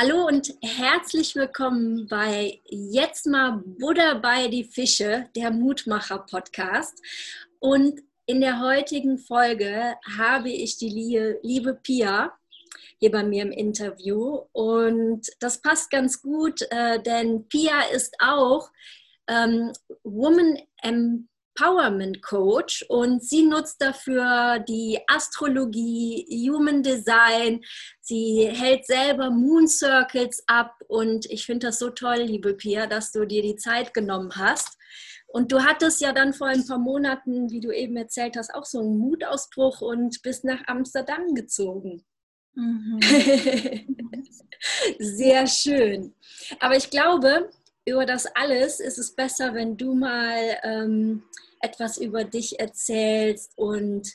Hallo und herzlich willkommen bei Jetzt mal Buddha bei die Fische, der Mutmacher Podcast. Und in der heutigen Folge habe ich die liebe Pia hier bei mir im Interview. Und das passt ganz gut, äh, denn Pia ist auch ähm, Woman Empowerment Coach und sie nutzt dafür die Astrologie, Human Design. Sie hält selber Moon Circles ab und ich finde das so toll, liebe Pia, dass du dir die Zeit genommen hast. Und du hattest ja dann vor ein paar Monaten, wie du eben erzählt hast, auch so einen Mutausbruch und bist nach Amsterdam gezogen. Mhm. Sehr schön. Aber ich glaube, über das alles ist es besser, wenn du mal ähm, etwas über dich erzählst und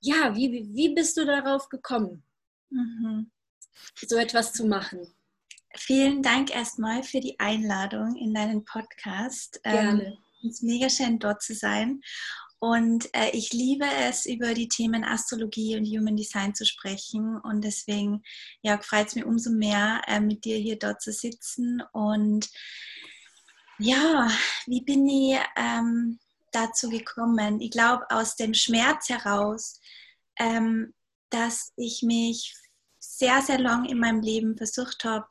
ja, wie, wie bist du darauf gekommen, mhm. so etwas zu machen? Vielen Dank erstmal für die Einladung in deinen Podcast. Ähm, Gerne. Ähm, es ist mega schön, dort zu sein. Und äh, ich liebe es, über die Themen Astrologie und Human Design zu sprechen. Und deswegen ja, freut es mich umso mehr, äh, mit dir hier dort zu sitzen. Und ja, wie bin ich ähm, dazu gekommen? Ich glaube, aus dem Schmerz heraus, ähm, dass ich mich sehr, sehr lang in meinem Leben versucht habe,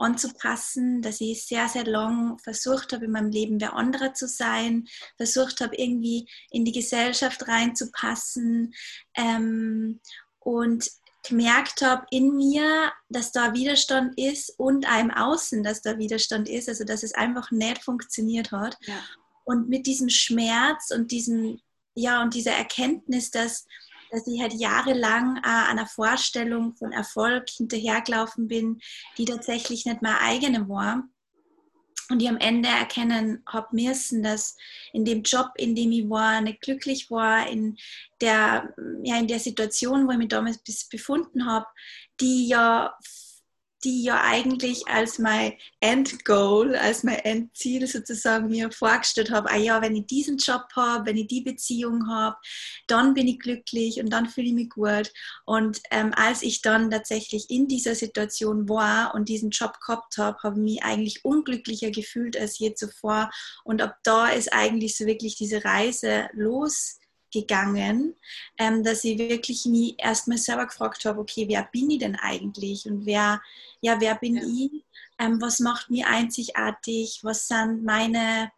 anzupassen, dass ich sehr, sehr lang versucht habe, in meinem Leben wer anderer zu sein, versucht habe, irgendwie in die Gesellschaft reinzupassen ähm, und gemerkt habe in mir, dass da Widerstand ist und einem Außen, dass da Widerstand ist, also dass es einfach nicht funktioniert hat. Ja. Und mit diesem Schmerz und diesem, ja, und dieser Erkenntnis, dass dass ich halt jahrelang äh, einer Vorstellung von Erfolg hinterhergelaufen bin, die tatsächlich nicht meine eigene war. Und ich am Ende erkennen habe müssen, dass in dem Job, in dem ich war, nicht glücklich war, in der, ja, in der Situation, wo ich mich damals befunden habe, die ja die ja eigentlich als mein Endgoal, als mein Endziel sozusagen mir vorgestellt habe, ah ja, wenn ich diesen Job habe, wenn ich die Beziehung habe, dann bin ich glücklich und dann fühle ich mich gut. Und ähm, als ich dann tatsächlich in dieser Situation war und diesen Job gehabt habe, habe ich mich eigentlich unglücklicher gefühlt als je zuvor. Und ab da ist eigentlich so wirklich diese Reise los gegangen, ähm, dass ich wirklich mich erstmal selber gefragt habe, okay, wer bin ich denn eigentlich und wer, ja, wer bin ja. ich? Ähm, was macht mich einzigartig? Was sind meine,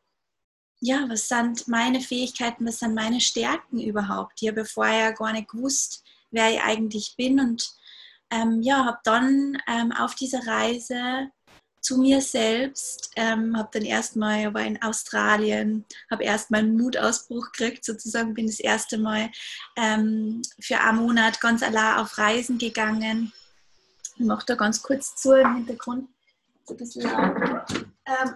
ja, was sind meine Fähigkeiten? Was sind meine Stärken überhaupt? Ich habe vorher gar nicht gewusst, wer ich eigentlich bin und ähm, ja, habe dann ähm, auf dieser Reise zu mir selbst, ähm, habe dann erstmal, war in Australien, habe erstmal einen Mutausbruch gekriegt, sozusagen bin das erste Mal ähm, für einen Monat ganz allein auf Reisen gegangen. Ich mache da ganz kurz zu im Hintergrund, ein bisschen. Ähm,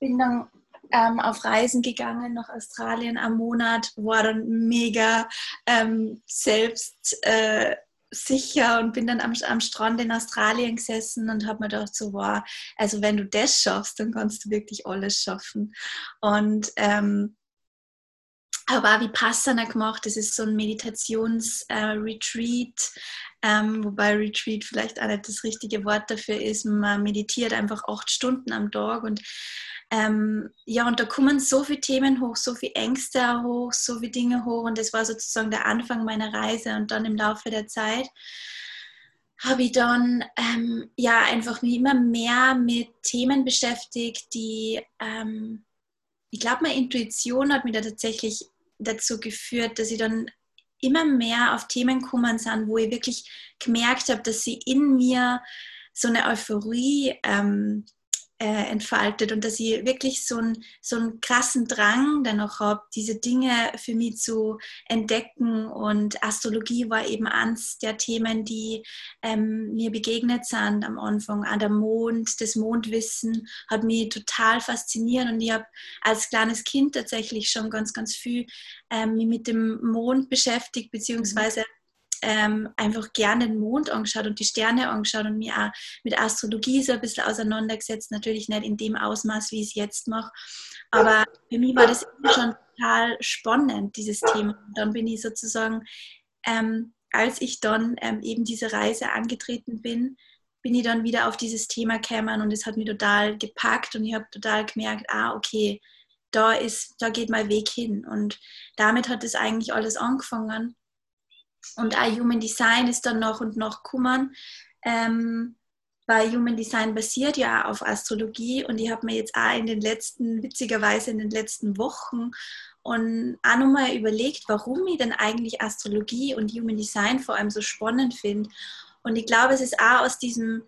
bin dann ähm, auf Reisen gegangen nach Australien am Monat, war dann mega ähm, selbst äh, sicher und bin dann am, am Strand in Australien gesessen und habe mir gedacht, so, wow, also wenn du das schaffst, dann kannst du wirklich alles schaffen. Und ähm, aber auch Vipassana gemacht, das ist so ein Meditationsretreat, äh, ähm, wobei Retreat vielleicht auch nicht das richtige Wort dafür ist. Man meditiert einfach acht Stunden am Tag und ähm, ja, und da kommen so viele Themen hoch, so viele Ängste hoch, so viele Dinge hoch. Und das war sozusagen der Anfang meiner Reise. Und dann im Laufe der Zeit habe ich dann ähm, ja einfach mich immer mehr mit Themen beschäftigt, die ähm, ich glaube, meine Intuition hat mich da tatsächlich dazu geführt, dass ich dann immer mehr auf Themen gekommen sind, wo ich wirklich gemerkt habe, dass sie in mir so eine Euphorie ähm, äh, entfaltet und dass ich wirklich so, ein, so einen krassen Drang danach habe, diese Dinge für mich zu entdecken. Und Astrologie war eben eines der Themen, die ähm, mir begegnet sind am Anfang. An der Mond, das Mondwissen hat mich total fasziniert und ich habe als kleines Kind tatsächlich schon ganz, ganz viel ähm, mich mit dem Mond beschäftigt, beziehungsweise mhm ähm, einfach gerne den Mond angeschaut und die Sterne angeschaut und mich auch mit Astrologie so ein bisschen auseinandergesetzt. Natürlich nicht in dem Ausmaß, wie ich es jetzt mache. Aber für mich war das schon total spannend, dieses Thema. Und dann bin ich sozusagen, ähm, als ich dann ähm, eben diese Reise angetreten bin, bin ich dann wieder auf dieses Thema gekommen und es hat mich total gepackt und ich habe total gemerkt, ah, okay, da ist, da geht mein Weg hin. Und damit hat es eigentlich alles angefangen. Und auch Human Design ist dann noch und noch gekommen. Ähm, weil Human Design basiert ja auf Astrologie und ich habe mir jetzt auch in den letzten, witzigerweise in den letzten Wochen und auch nochmal überlegt, warum ich denn eigentlich Astrologie und Human Design vor allem so spannend finde. Und ich glaube, es ist auch aus diesem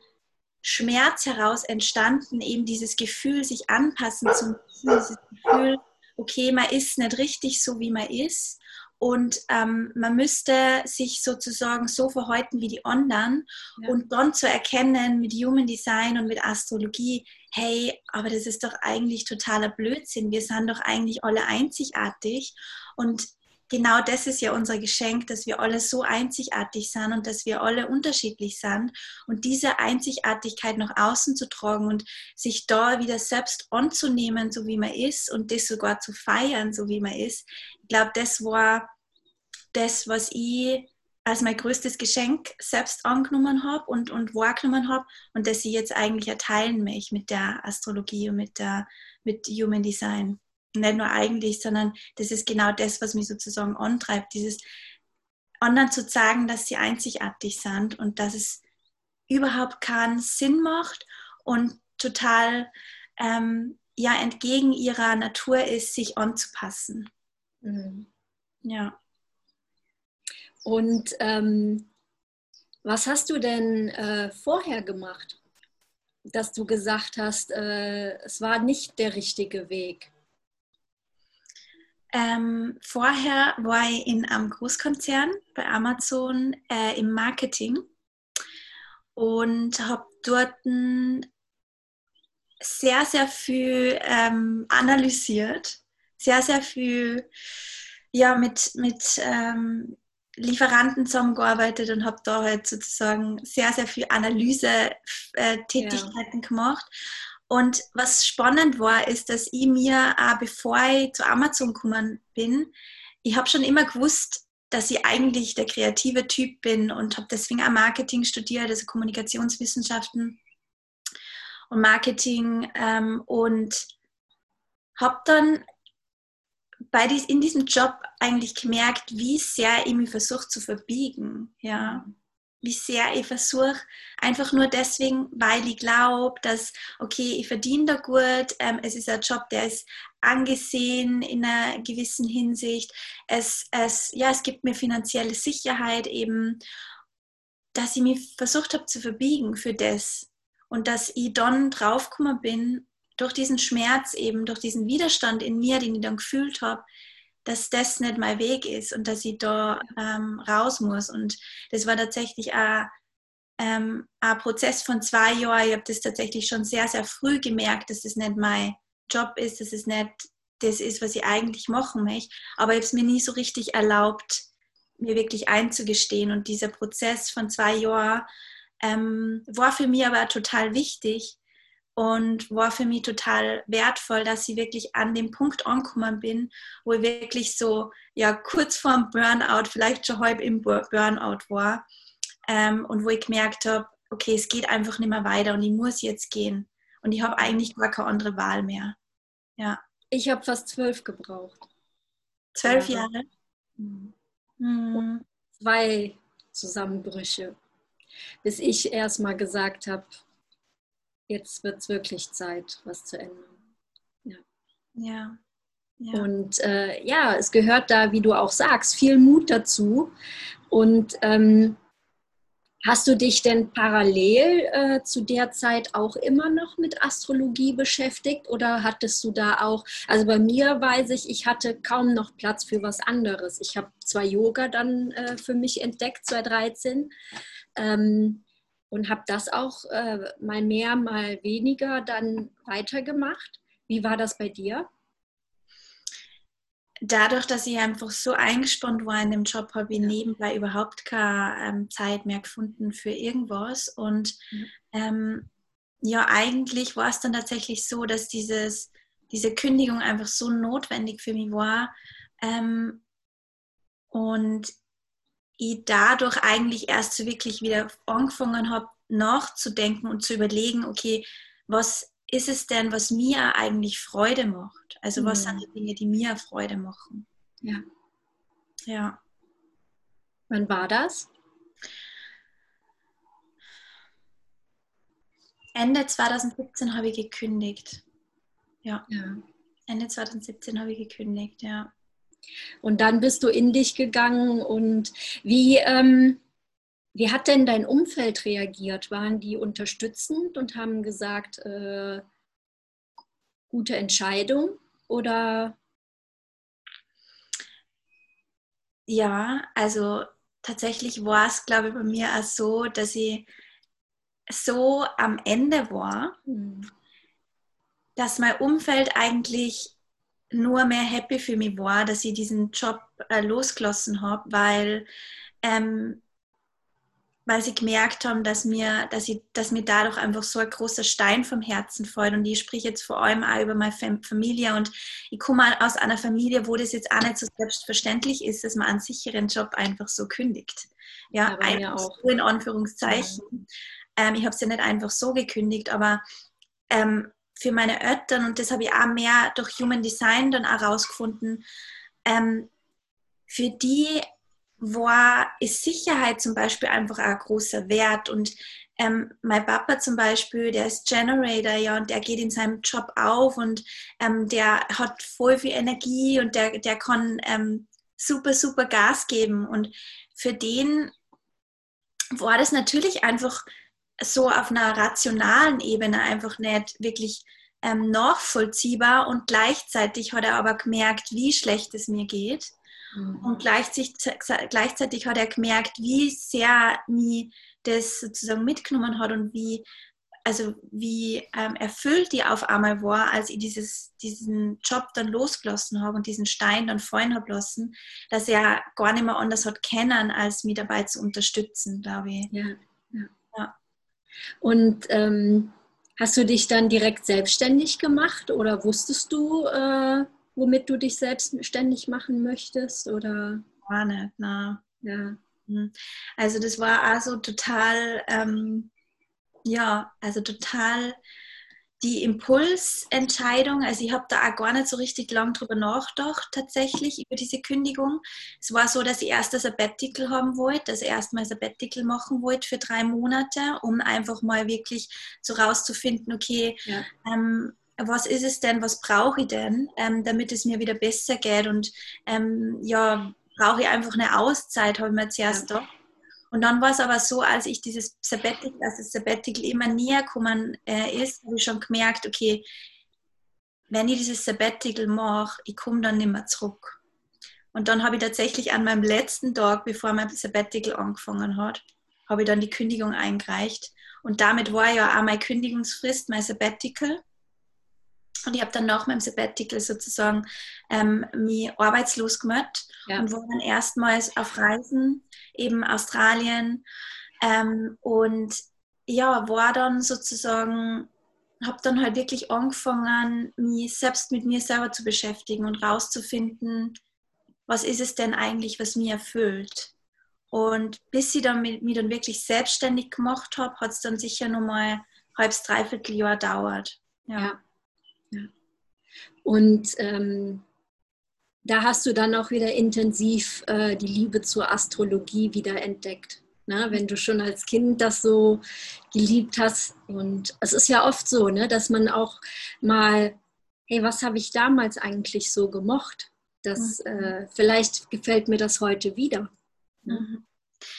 Schmerz heraus entstanden, eben dieses Gefühl, sich anpassen zu müssen, dieses Gefühl, okay, man ist nicht richtig so, wie man ist. Und ähm, man müsste sich sozusagen so verhalten wie die anderen ja. und dann zu erkennen mit Human Design und mit Astrologie, hey, aber das ist doch eigentlich totaler Blödsinn. Wir sind doch eigentlich alle einzigartig. Und genau das ist ja unser Geschenk, dass wir alle so einzigartig sind und dass wir alle unterschiedlich sind. Und diese Einzigartigkeit nach außen zu tragen und sich da wieder selbst anzunehmen, so wie man ist und das sogar zu feiern, so wie man ist, ich glaube, das war das, was ich als mein größtes Geschenk selbst angenommen habe und, und wahrgenommen habe und das ich jetzt eigentlich erteilen möchte mit der Astrologie und mit, der, mit Human Design nicht nur eigentlich, sondern das ist genau das, was mich sozusagen antreibt, dieses anderen zu sagen, dass sie einzigartig sind und dass es überhaupt keinen Sinn macht und total ähm, ja entgegen ihrer Natur ist, sich anzupassen. Mhm. Ja. Und ähm, was hast du denn äh, vorher gemacht, dass du gesagt hast, äh, es war nicht der richtige Weg? Ähm, vorher war ich in einem Großkonzern bei Amazon äh, im Marketing und habe dort sehr, sehr viel ähm, analysiert, sehr, sehr viel ja, mit, mit ähm, Lieferanten zusammengearbeitet und habe da halt sozusagen sehr, sehr viel Analyse-Tätigkeiten äh, ja. gemacht und was spannend war, ist, dass ich mir, auch bevor ich zu Amazon gekommen bin, ich habe schon immer gewusst, dass ich eigentlich der kreative Typ bin und habe deswegen auch Marketing studiert, also Kommunikationswissenschaften und Marketing ähm, und habe dann bei dies, in diesem Job eigentlich gemerkt, wie sehr ich mich versuche zu verbiegen. Ja wie sehr ich versuche, einfach nur deswegen, weil ich glaube, dass, okay, ich verdiene da gut, ähm, es ist ein Job, der ist angesehen in einer gewissen Hinsicht, es, es, ja, es gibt mir finanzielle Sicherheit eben, dass ich mich versucht habe zu verbiegen für das. Und dass ich dann draufgekommen bin, durch diesen Schmerz eben, durch diesen Widerstand in mir, den ich dann gefühlt habe, dass das nicht mein Weg ist und dass ich da ähm, raus muss. Und das war tatsächlich ein, ähm, ein Prozess von zwei Jahren. Ich habe das tatsächlich schon sehr, sehr früh gemerkt, dass das nicht mein Job ist, dass es nicht das ist, was ich eigentlich machen möchte. Aber ich habe es mir nie so richtig erlaubt, mir wirklich einzugestehen. Und dieser Prozess von zwei Jahren ähm, war für mich aber total wichtig, und war für mich total wertvoll, dass ich wirklich an dem Punkt angekommen bin, wo ich wirklich so ja kurz vorm Burnout, vielleicht schon halb im Burnout war ähm, und wo ich gemerkt habe, okay, es geht einfach nicht mehr weiter und ich muss jetzt gehen und ich habe eigentlich gar keine andere Wahl mehr. Ja. Ich habe fast zwölf gebraucht. Zwölf Jahre? Mhm. Mhm. Zwei Zusammenbrüche, bis ich erst mal gesagt habe, jetzt wird es wirklich Zeit, was zu ändern. Ja. ja. ja. Und äh, ja, es gehört da, wie du auch sagst, viel Mut dazu. Und ähm, hast du dich denn parallel äh, zu der Zeit auch immer noch mit Astrologie beschäftigt oder hattest du da auch, also bei mir weiß ich, ich hatte kaum noch Platz für was anderes. Ich habe zwar Yoga dann äh, für mich entdeckt, 2013. Ähm, und habe das auch äh, mal mehr, mal weniger dann weitergemacht. Wie war das bei dir? Dadurch, dass ich einfach so eingespannt war in dem Job, habe ich nebenbei überhaupt keine ähm, Zeit mehr gefunden für irgendwas. Und mhm. ähm, ja, eigentlich war es dann tatsächlich so, dass dieses, diese Kündigung einfach so notwendig für mich war. Ähm, und ich dadurch eigentlich erst so wirklich wieder angefangen habe, nachzudenken und zu überlegen, okay, was ist es denn, was mir eigentlich Freude macht? Also was mhm. sind die Dinge, die mir Freude machen? Ja. Ja. Wann war das? Ende 2017 habe ich gekündigt. Ja. ja. Ende 2017 habe ich gekündigt, ja. Und dann bist du in dich gegangen und wie, ähm, wie hat denn dein Umfeld reagiert? Waren die unterstützend und haben gesagt, äh, gute Entscheidung oder? Ja, also tatsächlich war es, glaube ich, bei mir auch so, dass ich so am Ende war, mhm. dass mein Umfeld eigentlich nur mehr happy für mich war, dass ich diesen Job äh, losgelassen habe, weil, ähm, weil sie gemerkt haben, dass mir, dass, ich, dass mir dadurch einfach so ein großer Stein vom Herzen fällt. Und ich spreche jetzt vor allem auch über meine Familie. Und ich komme aus einer Familie, wo das jetzt auch nicht so selbstverständlich ist, dass man einen sicheren Job einfach so kündigt. Ja, ja einfach so in Anführungszeichen. Ja. Ähm, ich habe es ja nicht einfach so gekündigt, aber ähm, für meine Eltern, und das habe ich auch mehr durch Human Design dann auch rausgefunden, ähm, für die war, ist Sicherheit zum Beispiel einfach ein großer Wert. Und ähm, mein Papa zum Beispiel, der ist Generator, ja, und der geht in seinem Job auf und ähm, der hat voll viel Energie und der, der kann ähm, super, super Gas geben. Und für den war das natürlich einfach so auf einer rationalen Ebene einfach nicht wirklich ähm, nachvollziehbar und gleichzeitig hat er aber gemerkt, wie schlecht es mir geht. Mhm. Und gleichzeitig, gleichzeitig hat er gemerkt, wie sehr mir das sozusagen mitgenommen hat und wie, also wie ähm, erfüllt die auf einmal war, als ich dieses, diesen Job dann losgelassen habe und diesen Stein dann fallen habe lassen, dass er gar nicht mehr anders hat kennen, als mich dabei zu unterstützen, glaube ich. Ja. Und ähm, hast du dich dann direkt selbstständig gemacht oder wusstest du, äh, womit du dich selbstständig machen möchtest? Oder? Gar nicht, na. Ja. Hm. Also das war also total, ähm, ja, also total die Impulsentscheidung, also ich habe da auch gar nicht so richtig lang drüber nachgedacht, tatsächlich über diese Kündigung. Es war so, dass ich erst ein Sabbatical haben wollte, also erstmal ein Sabbatical machen wollte für drei Monate, um einfach mal wirklich so rauszufinden, okay, ja. ähm, was ist es denn, was brauche ich denn, ähm, damit es mir wieder besser geht und ähm, ja, brauche ich einfach eine Auszeit, habe ich mir zuerst ja. gedacht. Und dann war es aber so, als ich dieses Sabbatical, als das Sabbatical immer näher gekommen äh, ist, habe ich schon gemerkt, okay, wenn ich dieses Sabbatical mache, ich komme dann nicht mehr zurück. Und dann habe ich tatsächlich an meinem letzten Tag, bevor mein Sabbatical angefangen hat, habe ich dann die Kündigung eingereicht. Und damit war ja auch meine Kündigungsfrist, mein Sabbatical. Und ich habe dann nach meinem Sabbatical sozusagen ähm, mich arbeitslos gemeldet ja. und war dann erstmals auf Reisen, eben Australien. Ähm, und ja, war dann sozusagen, habe dann halt wirklich angefangen, mich selbst mit mir selber zu beschäftigen und rauszufinden, was ist es denn eigentlich, was mir erfüllt. Und bis ich dann mich dann wirklich selbstständig gemacht habe, hat es dann sicher nochmal ein halbes, dreiviertel Jahr dauert. Ja. ja. ja. Und ähm, da hast du dann auch wieder intensiv äh, die Liebe zur Astrologie wieder entdeckt. Ne? Wenn du schon als Kind das so geliebt hast. Und es ist ja oft so, ne, dass man auch mal, hey, was habe ich damals eigentlich so gemocht? Das, mhm. äh, vielleicht gefällt mir das heute wieder. Ne? Mhm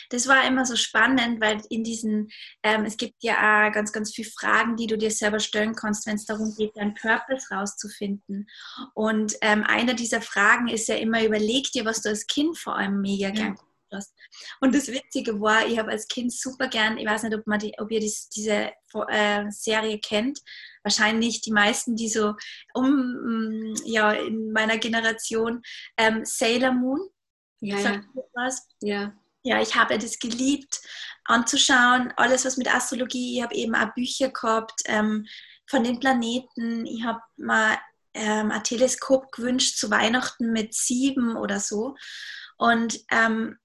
das war immer so spannend, weil in diesen, ähm, es gibt ja auch ganz, ganz viele Fragen, die du dir selber stellen kannst, wenn es darum geht, deinen Purpose rauszufinden. Und ähm, eine dieser Fragen ist ja immer, überleg dir, was du als Kind vor allem mega ja. gern hast. Und das Witzige war, ich habe als Kind super gern, ich weiß nicht, ob, man die, ob ihr dies, diese äh, Serie kennt, wahrscheinlich die meisten, die so um, ja, in meiner Generation, ähm, Sailor Moon. Ja, ja. Was? ja ja, ich habe das geliebt anzuschauen, alles was mit Astrologie, ich habe eben auch Bücher gehabt ähm, von den Planeten, ich habe mal ähm, ein Teleskop gewünscht zu Weihnachten mit sieben oder so. Und ähm,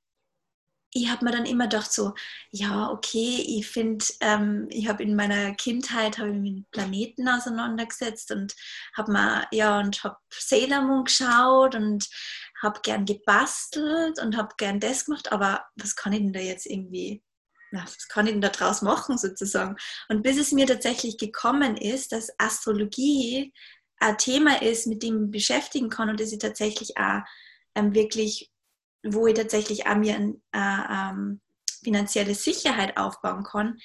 ich habe mir dann immer gedacht so, ja, okay, ich finde, ähm, ich habe in meiner Kindheit ich mit Planeten auseinandergesetzt und habe mal, ja, und habe Sailor Moon geschaut und habe gern gebastelt und habe gern das gemacht, aber was kann ich denn da jetzt irgendwie, was kann ich denn da draus machen sozusagen? Und bis es mir tatsächlich gekommen ist, dass Astrologie ein Thema ist, mit dem ich mich beschäftigen kann und das ich tatsächlich auch ähm, wirklich wo ich tatsächlich auch mir eine äh, ähm, finanzielle Sicherheit aufbauen kann,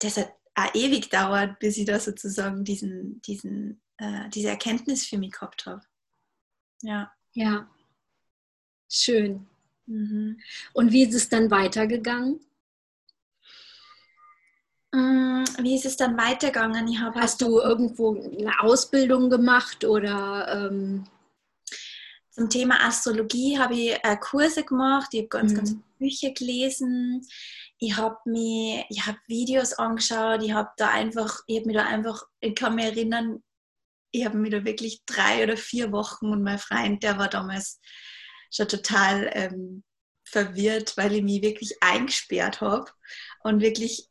das hat auch ewig dauert, bis ich da sozusagen diesen, diesen, äh, diese Erkenntnis für mich gehabt habe. Ja. Ja. Schön. Mhm. Und wie ist es dann weitergegangen? Mm, wie ist es dann weitergegangen? Ich Hast halt du irgendwo eine Ausbildung gemacht oder ähm, zum Thema Astrologie habe ich äh, Kurse gemacht, ich habe ganz, mhm. ganz Bücher gelesen, ich habe mir, ich habe Videos angeschaut, ich habe da einfach, ich habe mir da einfach, ich kann mich erinnern, ich habe mir da wirklich drei oder vier Wochen und mein Freund, der war damals schon total ähm, verwirrt, weil ich mich wirklich eingesperrt habe und wirklich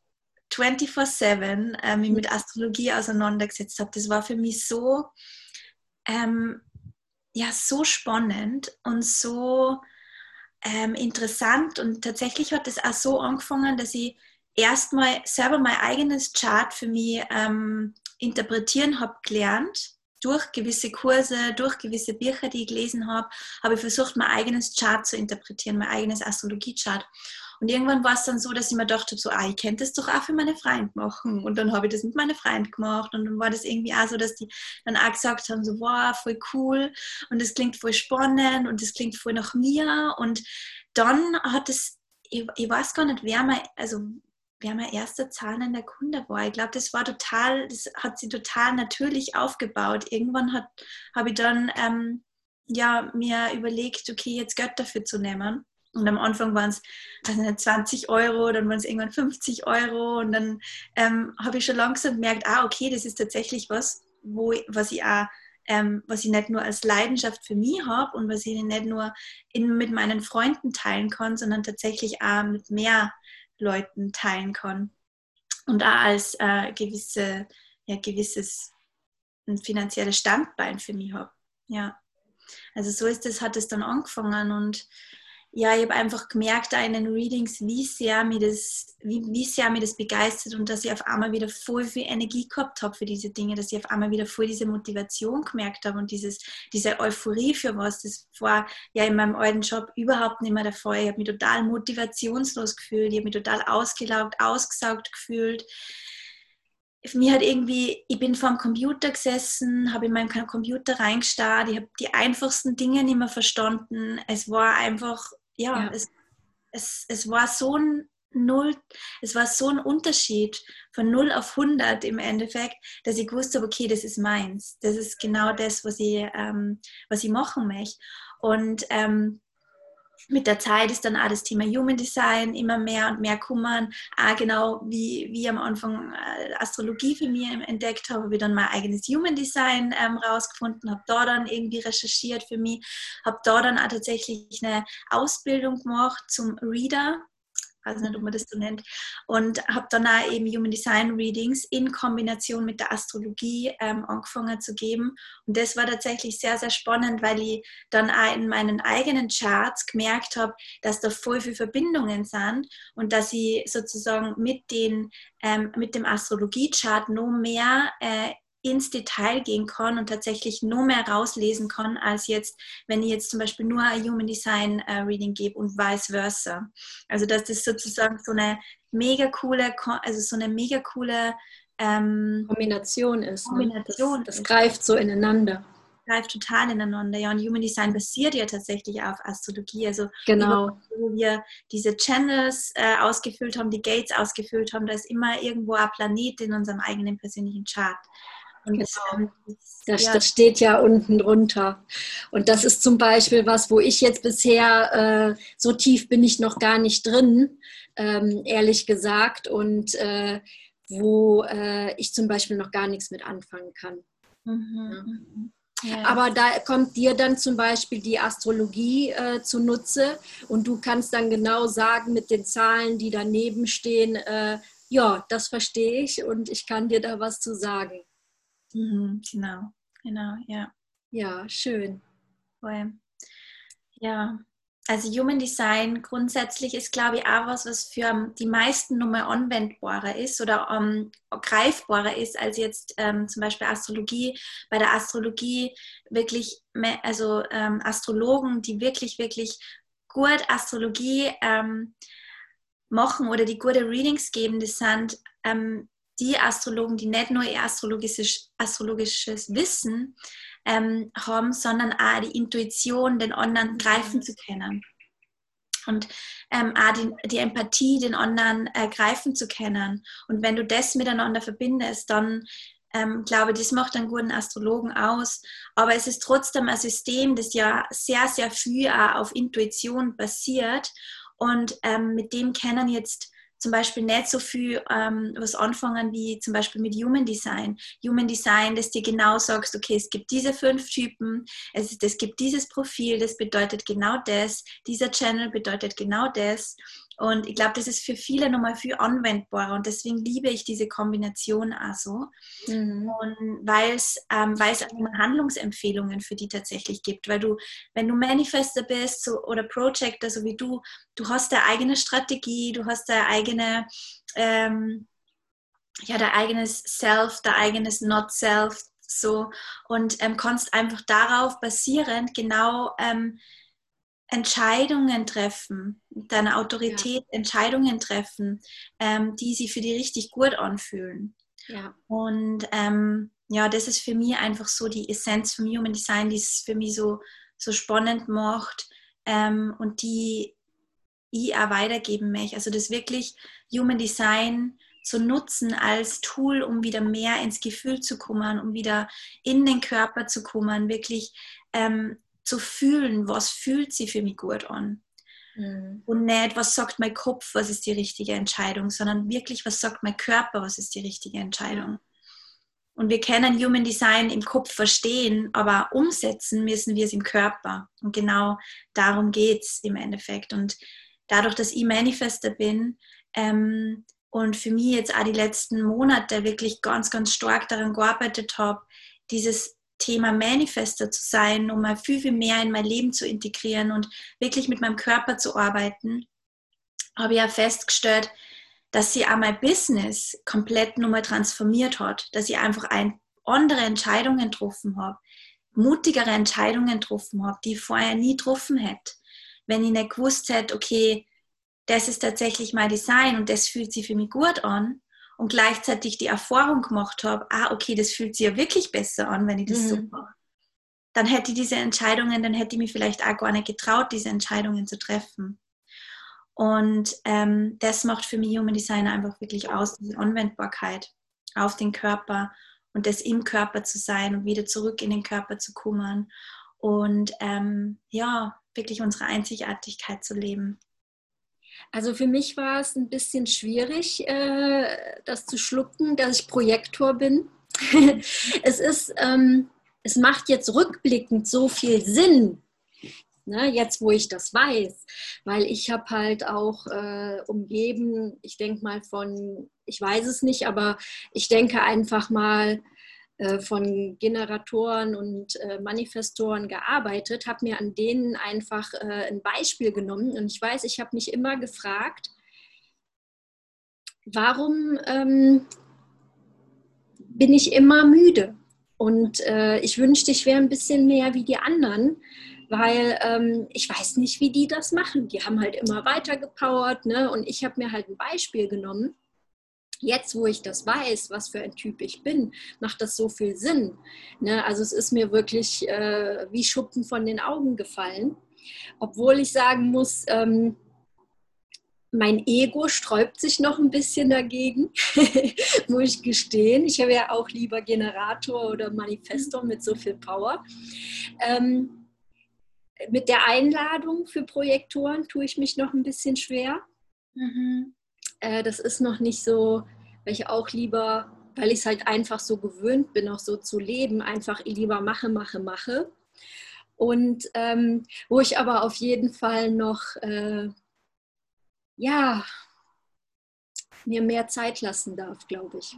24-7 äh, mich mit Astrologie auseinandergesetzt habe. Das war für mich so ähm, ja so spannend und so ähm, interessant. Und tatsächlich hat es auch so angefangen, dass ich erstmal selber mein eigenes Chart für mich ähm, interpretieren habe gelernt. Durch gewisse Kurse, durch gewisse Bücher, die ich gelesen habe, habe ich versucht, mein eigenes Chart zu interpretieren, mein eigenes Astrologie-Chart. Und irgendwann war es dann so, dass ich mir dachte, so, ah, ich könnte das doch auch für meine Freunde machen. Und dann habe ich das mit meinen Freunden gemacht. Und dann war das irgendwie auch so, dass die dann auch gesagt haben, so, wow, voll cool. Und das klingt voll spannend und das klingt voll nach mir. Und dann hat es, ich, ich weiß gar nicht, wer mein, also mein erster zahlender Kunde war. Ich glaube, das war total, das hat sie total natürlich aufgebaut. Irgendwann habe ich dann ähm, ja, mir überlegt, okay, jetzt Geld dafür zu nehmen. Und am Anfang waren es also 20 Euro, dann waren es irgendwann 50 Euro und dann ähm, habe ich schon langsam gemerkt, ah, okay, das ist tatsächlich was, wo, was ich auch ähm, was ich nicht nur als Leidenschaft für mich habe und was ich nicht nur in, mit meinen Freunden teilen kann, sondern tatsächlich auch mit mehr Leuten teilen kann. Und auch als äh, gewisse, ja, gewisses ein finanzielles Standbein für mich habe. Ja. Also so ist es, hat es dann angefangen und ja, ich habe einfach gemerkt da in den Readings, wie sehr mir das, wie, wie sehr mir das begeistert und dass ich auf einmal wieder voll viel Energie gehabt habe für diese Dinge, dass ich auf einmal wieder voll diese Motivation gemerkt habe und dieses, diese Euphorie für was. Das war ja in meinem alten Job überhaupt nicht mehr der Fall. Ich habe mich total motivationslos gefühlt, ich habe mich total ausgelaugt, ausgesaugt gefühlt mir hat irgendwie, ich bin vor dem Computer gesessen, habe in meinen Computer reingestarrt, ich habe die einfachsten Dinge nicht mehr verstanden. Es war einfach ja, ja. Es, es, es war so ein Null, es war so ein Unterschied von 0 auf 100 im Endeffekt, dass ich wusste, okay, das ist meins. Das ist genau das, was ich, ähm, was ich machen möchte. Und ähm, mit der Zeit ist dann auch das Thema Human Design immer mehr und mehr kummern. Auch genau wie, wie am Anfang äh, Astrologie für mich entdeckt habe, habe ich dann mein eigenes Human Design ähm, rausgefunden, habe da dann irgendwie recherchiert für mich, habe da dann auch tatsächlich eine Ausbildung gemacht zum Reader weiß nicht, ob man das so nennt, und habe dann auch eben Human Design Readings in Kombination mit der Astrologie ähm, angefangen zu geben. Und das war tatsächlich sehr, sehr spannend, weil ich dann auch in meinen eigenen Charts gemerkt habe, dass da voll viele Verbindungen sind und dass ich sozusagen mit, den, ähm, mit dem Astrologie-Chart noch mehr äh, ins Detail gehen kann und tatsächlich nur mehr rauslesen kann, als jetzt, wenn ich jetzt zum Beispiel nur ein Human Design äh, Reading gebe und vice versa. Also dass das sozusagen so eine mega coole, also so eine mega coole ähm, Kombination ist. Ne? Kombination ne? das, das greift so ineinander greift total ineinander. Ja, und Human Design basiert ja tatsächlich auf Astrologie. Also genau. wo wir diese Channels äh, ausgefüllt haben, die Gates ausgefüllt haben, da ist immer irgendwo ein Planet in unserem eigenen persönlichen Chart. Und genau. das, ja. das, steht ja unten drunter. Und das ist zum Beispiel was, wo ich jetzt bisher, äh, so tief bin ich noch gar nicht drin, ähm, ehrlich gesagt, und äh, wo äh, ich zum Beispiel noch gar nichts mit anfangen kann. Mhm. Ja. Aber da kommt dir dann zum Beispiel die Astrologie äh, zunutze und du kannst dann genau sagen mit den Zahlen, die daneben stehen, äh, ja, das verstehe ich und ich kann dir da was zu sagen. Mhm, genau, genau, ja. Ja, schön. Ja, also Human Design grundsätzlich ist, glaube ich, auch was, was für die meisten nur mal anwendbarer ist oder ähm, greifbarer ist als jetzt ähm, zum Beispiel Astrologie. Bei der Astrologie wirklich, also ähm, Astrologen, die wirklich, wirklich gut Astrologie ähm, machen oder die gute Readings geben, das sind ähm, die Astrologen, die nicht nur ihr astrologisches, astrologisches Wissen ähm, haben, sondern auch die Intuition, den anderen greifen zu können. Und ähm, auch die, die, Empathie, den anderen äh, greifen zu können. Und wenn du das miteinander verbindest, dann ähm, glaube ich, das macht einen guten Astrologen aus. Aber es ist trotzdem ein System, das ja sehr, sehr viel auch auf Intuition basiert. Und ähm, mit dem kennen jetzt zum Beispiel nicht so viel ähm, was anfangen wie zum Beispiel mit Human Design. Human Design, dass dir genau sagst, okay, es gibt diese fünf Typen, es, es gibt dieses Profil, das bedeutet genau das, dieser Channel bedeutet genau das. Und ich glaube, das ist für viele nochmal viel anwendbarer und deswegen liebe ich diese Kombination auch so. Mhm. Und weil es ähm, auch Handlungsempfehlungen für die tatsächlich gibt. Weil du, wenn du Manifester bist so, oder Projector, so wie du, du hast deine eigene Strategie, du hast deine eigene, ähm, ja, dein eigenes Self, dein eigenes Not-Self, so und ähm, kannst einfach darauf basierend genau ähm, Entscheidungen treffen, deine Autorität ja. Entscheidungen treffen, ähm, die sich für die richtig gut anfühlen. Ja. Und ähm, ja, das ist für mich einfach so die Essenz vom Human Design, die es für mich so, so spannend macht ähm, und die ich auch weitergeben möchte. Also das wirklich Human Design zu nutzen als Tool, um wieder mehr ins Gefühl zu kommen, um wieder in den Körper zu kommen, wirklich ähm, zu fühlen, was fühlt sich für mich gut an. Mhm. Und nicht, was sagt mein Kopf, was ist die richtige Entscheidung, sondern wirklich, was sagt mein Körper, was ist die richtige Entscheidung. Und wir können Human Design im Kopf verstehen, aber umsetzen müssen wir es im Körper. Und genau darum geht es im Endeffekt. Und dadurch, dass ich Manifester bin ähm, und für mich jetzt auch die letzten Monate wirklich ganz, ganz stark daran gearbeitet habe, dieses Thema Manifester zu sein, um mal viel, viel mehr in mein Leben zu integrieren und wirklich mit meinem Körper zu arbeiten, habe ich ja festgestellt, dass sie auch mein Business komplett nochmal transformiert hat, dass ich einfach ein, andere Entscheidungen getroffen habe, mutigere Entscheidungen getroffen habe, die ich vorher nie getroffen hätte. Wenn ich nicht gewusst hätte, okay, das ist tatsächlich mein Design und das fühlt sich für mich gut an, und gleichzeitig die Erfahrung gemacht habe, ah, okay, das fühlt sich ja wirklich besser an, wenn ich das mhm. so mache, dann hätte ich diese Entscheidungen, dann hätte ich mich vielleicht auch gar nicht getraut, diese Entscheidungen zu treffen. Und ähm, das macht für mich Human Design einfach wirklich aus, diese Anwendbarkeit auf den Körper und das im Körper zu sein und wieder zurück in den Körper zu kommen und ähm, ja, wirklich unsere Einzigartigkeit zu leben. Also für mich war es ein bisschen schwierig, äh, das zu schlucken, dass ich Projektor bin. es ist, ähm, es macht jetzt rückblickend so viel Sinn, ne, jetzt wo ich das weiß, weil ich habe halt auch äh, umgeben, ich denke mal von, ich weiß es nicht, aber ich denke einfach mal von Generatoren und äh, Manifestoren gearbeitet, habe mir an denen einfach äh, ein Beispiel genommen. Und ich weiß, ich habe mich immer gefragt, warum ähm, bin ich immer müde? Und äh, ich wünschte, ich wäre ein bisschen mehr wie die anderen, weil ähm, ich weiß nicht, wie die das machen. Die haben halt immer weiter gepowert ne? und ich habe mir halt ein Beispiel genommen jetzt, wo ich das weiß, was für ein Typ ich bin, macht das so viel Sinn. Ne? Also es ist mir wirklich äh, wie Schuppen von den Augen gefallen. Obwohl ich sagen muss, ähm, mein Ego sträubt sich noch ein bisschen dagegen, muss ich gestehen. Ich habe ja auch lieber Generator oder Manifestor mit so viel Power. Ähm, mit der Einladung für Projektoren tue ich mich noch ein bisschen schwer. Mhm. Äh, das ist noch nicht so, weil ich auch lieber weil ich es halt einfach so gewöhnt bin, auch so zu leben, einfach lieber mache, mache, mache. Und ähm, wo ich aber auf jeden Fall noch, äh, ja, mir mehr Zeit lassen darf, glaube ich.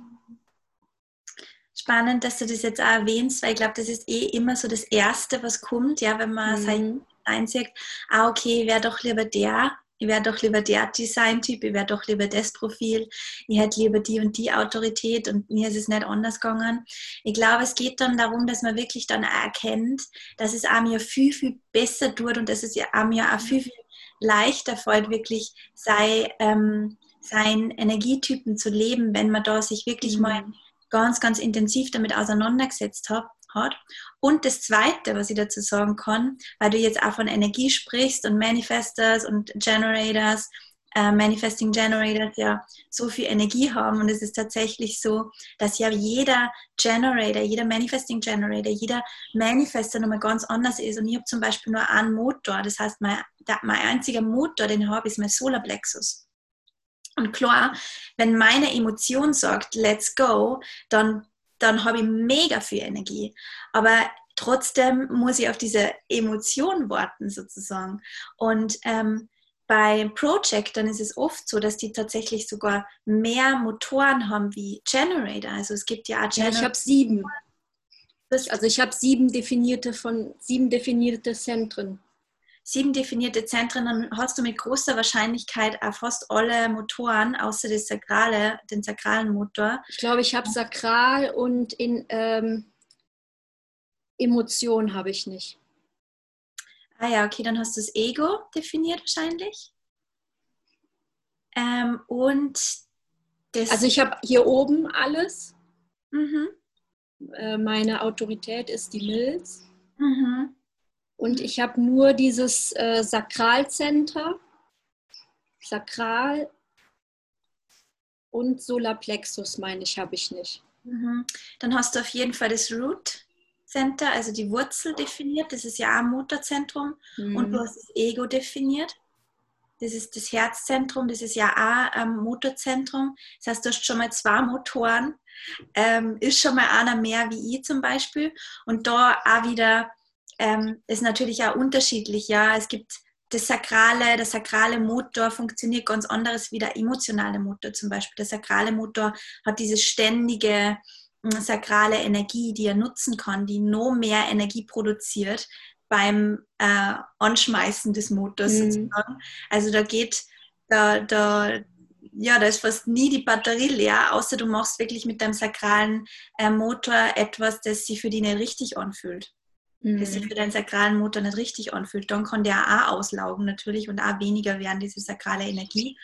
Spannend, dass du das jetzt auch erwähnst, weil ich glaube, das ist eh immer so das Erste, was kommt, ja, wenn man mhm. einsieht, ah, okay, wäre doch lieber der, ich wäre doch lieber der Design-Typ, ich wäre doch lieber das Profil, ich hätte lieber die und die Autorität und mir ist es nicht anders gegangen. Ich glaube, es geht dann darum, dass man wirklich dann auch erkennt, dass es einem ja viel, viel besser tut und dass es einem ja auch viel, viel leichter fällt, wirklich sei, ähm, seinen Energietypen zu leben, wenn man da sich wirklich mhm. mal ganz, ganz intensiv damit auseinandergesetzt hat. Und das Zweite, was ich dazu sagen kann, weil du jetzt auch von Energie sprichst und Manifestors und Generators, äh, Manifesting Generators ja so viel Energie haben. Und es ist tatsächlich so, dass ja jeder Generator, jeder Manifesting Generator, jeder Manifester nochmal ganz anders ist. Und ich habe zum Beispiel nur einen Motor, das heißt mein, der, mein einziger Motor, den ich habe, ist mein Solarplexus. Und klar, wenn meine Emotion sagt, let's go, dann, dann habe ich mega viel Energie. Aber trotzdem muss ich auf diese Emotion warten, sozusagen. Und ähm, bei Projectern ist es oft so, dass die tatsächlich sogar mehr Motoren haben wie Generator. Also es gibt ja auch Generator. Ja, ich habe sieben. Also ich habe sieben definierte von sieben definierte Zentren sieben definierte Zentren, dann hast du mit großer Wahrscheinlichkeit auch fast alle Motoren, außer das Sakrale, den sakralen Motor. Ich glaube, ich habe Sakral und in ähm, Emotion habe ich nicht. Ah ja, okay, dann hast du das Ego definiert wahrscheinlich. Ähm, und das. Also ich habe hier oben alles. Mhm. Äh, meine Autorität ist die Milz. Mhm. Und ich habe nur dieses äh, Sakralcenter, Sakral und Solarplexus, meine ich, habe ich nicht. Mhm. Dann hast du auf jeden Fall das Root Center, also die Wurzel definiert. Das ist ja auch ein Motorzentrum. Mhm. Und du hast das Ego definiert. Das ist das Herzzentrum, das ist ja auch ein Motorzentrum. Das heißt, du hast schon mal zwei Motoren. Ähm, ist schon mal einer mehr wie ich zum Beispiel. Und da auch wieder ähm, ist natürlich auch unterschiedlich. Ja, es gibt das sakrale, der sakrale Motor funktioniert ganz anderes wie der emotionale Motor zum Beispiel. Der sakrale Motor hat diese ständige hm, sakrale Energie, die er nutzen kann, die noch mehr Energie produziert beim äh, Anschmeißen des Motors mhm. sozusagen. Also da geht, da, da, ja, da ist fast nie die Batterie leer, außer du machst wirklich mit deinem sakralen äh, Motor etwas, das sich für dich nicht richtig anfühlt mhm. das sich für deinen sakralen Motor nicht richtig anfühlt, dann kann der auch auslaugen natürlich und auch weniger werden, diese sakrale Energie.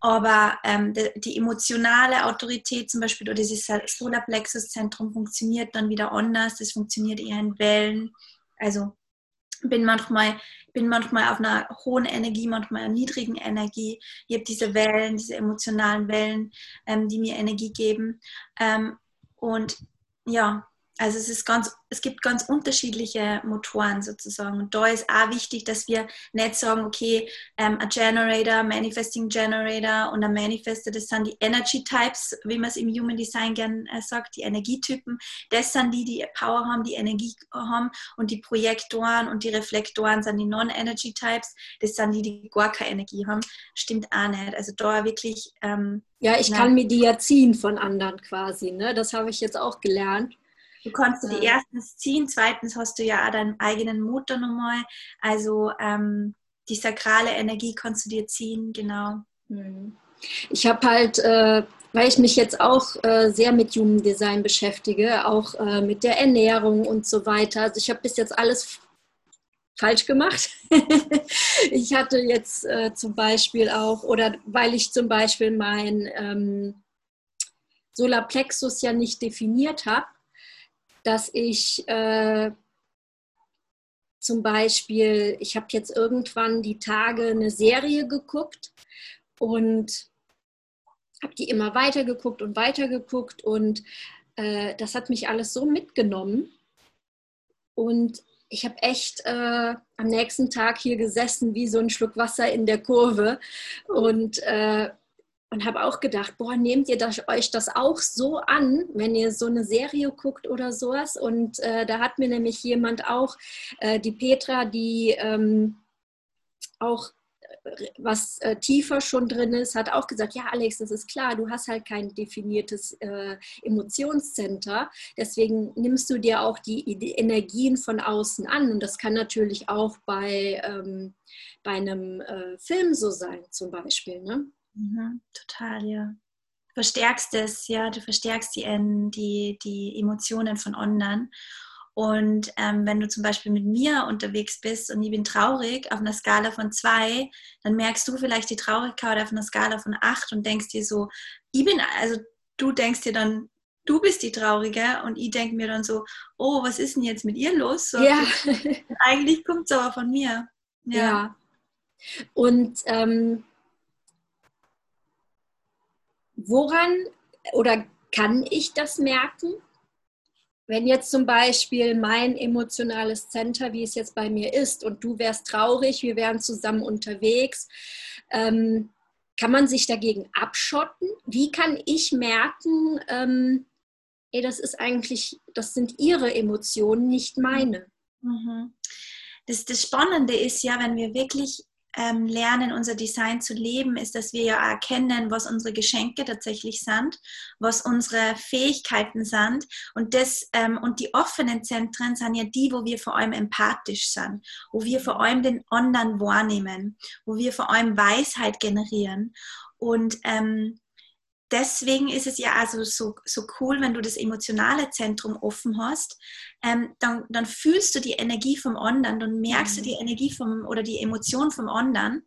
Aber ähm, die, die, emotionale Autorität zum Beispiel oder dieses Solarplexus-Zentrum funktioniert dann wieder anders. Das funktioniert eher in Wellen. Also bin manchmal, bin manchmal auf einer hohen Energie, manchmal einer niedrigen Energie. Ich habe diese Wellen, diese emotionalen Wellen, ähm, die mir Energie geben. Ähm, und ja, also es, ist ganz, es gibt ganz unterschiedliche Motoren sozusagen. Und da ist auch wichtig, dass wir nicht sagen, okay, ähm, ein Generator, Manifesting Generator und ein Manifester, das sind die Energy Types, wie man es im Human Design gern äh, sagt, die Energietypen. Das sind die, die Power haben, die Energie haben. Und die Projektoren und die Reflektoren sind die Non-Energy Types. Das sind die, die gar keine Energie haben. Stimmt auch nicht. Also da wirklich... Ähm, ja, ich kann mir die ja ziehen von anderen quasi. Ne? Das habe ich jetzt auch gelernt. Du kannst die erstens ziehen, zweitens hast du ja auch deinen eigenen Motor nochmal. Also ähm, die sakrale Energie kannst du dir ziehen, genau. Hm. Ich habe halt, äh, weil ich mich jetzt auch äh, sehr mit Human Design beschäftige, auch äh, mit der Ernährung und so weiter. Also ich habe bis jetzt alles falsch gemacht. ich hatte jetzt äh, zum Beispiel auch, oder weil ich zum Beispiel mein ähm, Solarplexus ja nicht definiert habe, dass ich äh, zum Beispiel, ich habe jetzt irgendwann die Tage eine Serie geguckt und habe die immer weiter geguckt und weiter geguckt und äh, das hat mich alles so mitgenommen. Und ich habe echt äh, am nächsten Tag hier gesessen wie so ein Schluck Wasser in der Kurve und, äh, und habe auch gedacht, boah, nehmt ihr das, euch das auch so an, wenn ihr so eine Serie guckt oder sowas? Und äh, da hat mir nämlich jemand auch, äh, die Petra, die ähm, auch äh, was äh, tiefer schon drin ist, hat auch gesagt, ja Alex, das ist klar, du hast halt kein definiertes äh, Emotionscenter, deswegen nimmst du dir auch die, die, Energien von außen an und das kann natürlich auch bei, ähm, bei einem äh, Film so sein zum Beispiel. Ne? Mhm, total, ja. Du verstärkst es, ja, du verstärkst die, die, die Emotionen von anderen. Und ähm, wenn du zum Beispiel mit mir unterwegs bist und ich bin traurig auf einer Skala von zwei, dann merkst du vielleicht die Traurigkeit auf einer Skala von acht und denkst dir so, ich bin, also du denkst dir dann, du bist die Traurige und ich denke mir dann so, oh, was ist denn jetzt mit ihr los? So, ja. Eigentlich kommt es aber von mir. Ja. ja. Und ähm, woran oder kann ich das merken? Wenn jetzt zum Beispiel mein emotionales Center, wie es jetzt bei mir ist, und du wärst traurig, wir wären zusammen unterwegs, ähm, kann man sich dagegen abschotten? Wie kann ich merken, ähm, ey, das ist eigentlich, das sind ihre Emotionen, nicht meine? Mhm. Das, das Spannende ist ja, wenn wir wirklich ähm, lernen, unser Design zu leben, ist, dass wir ja erkennen, was unsere Geschenke tatsächlich sind, was unsere Fähigkeiten sind. Und, das, ähm, und die offenen Zentren sind ja die, wo wir vor allem empathisch sind, wo wir vor allem den anderen wahrnehmen, wo wir vor allem Weisheit generieren. Und ähm, deswegen ist es ja also so, so cool, wenn du das emotionale Zentrum offen hast, ähm, dann, dann fühlst du die Energie vom anderen, dann merkst du mhm. die Energie vom oder die Emotion vom anderen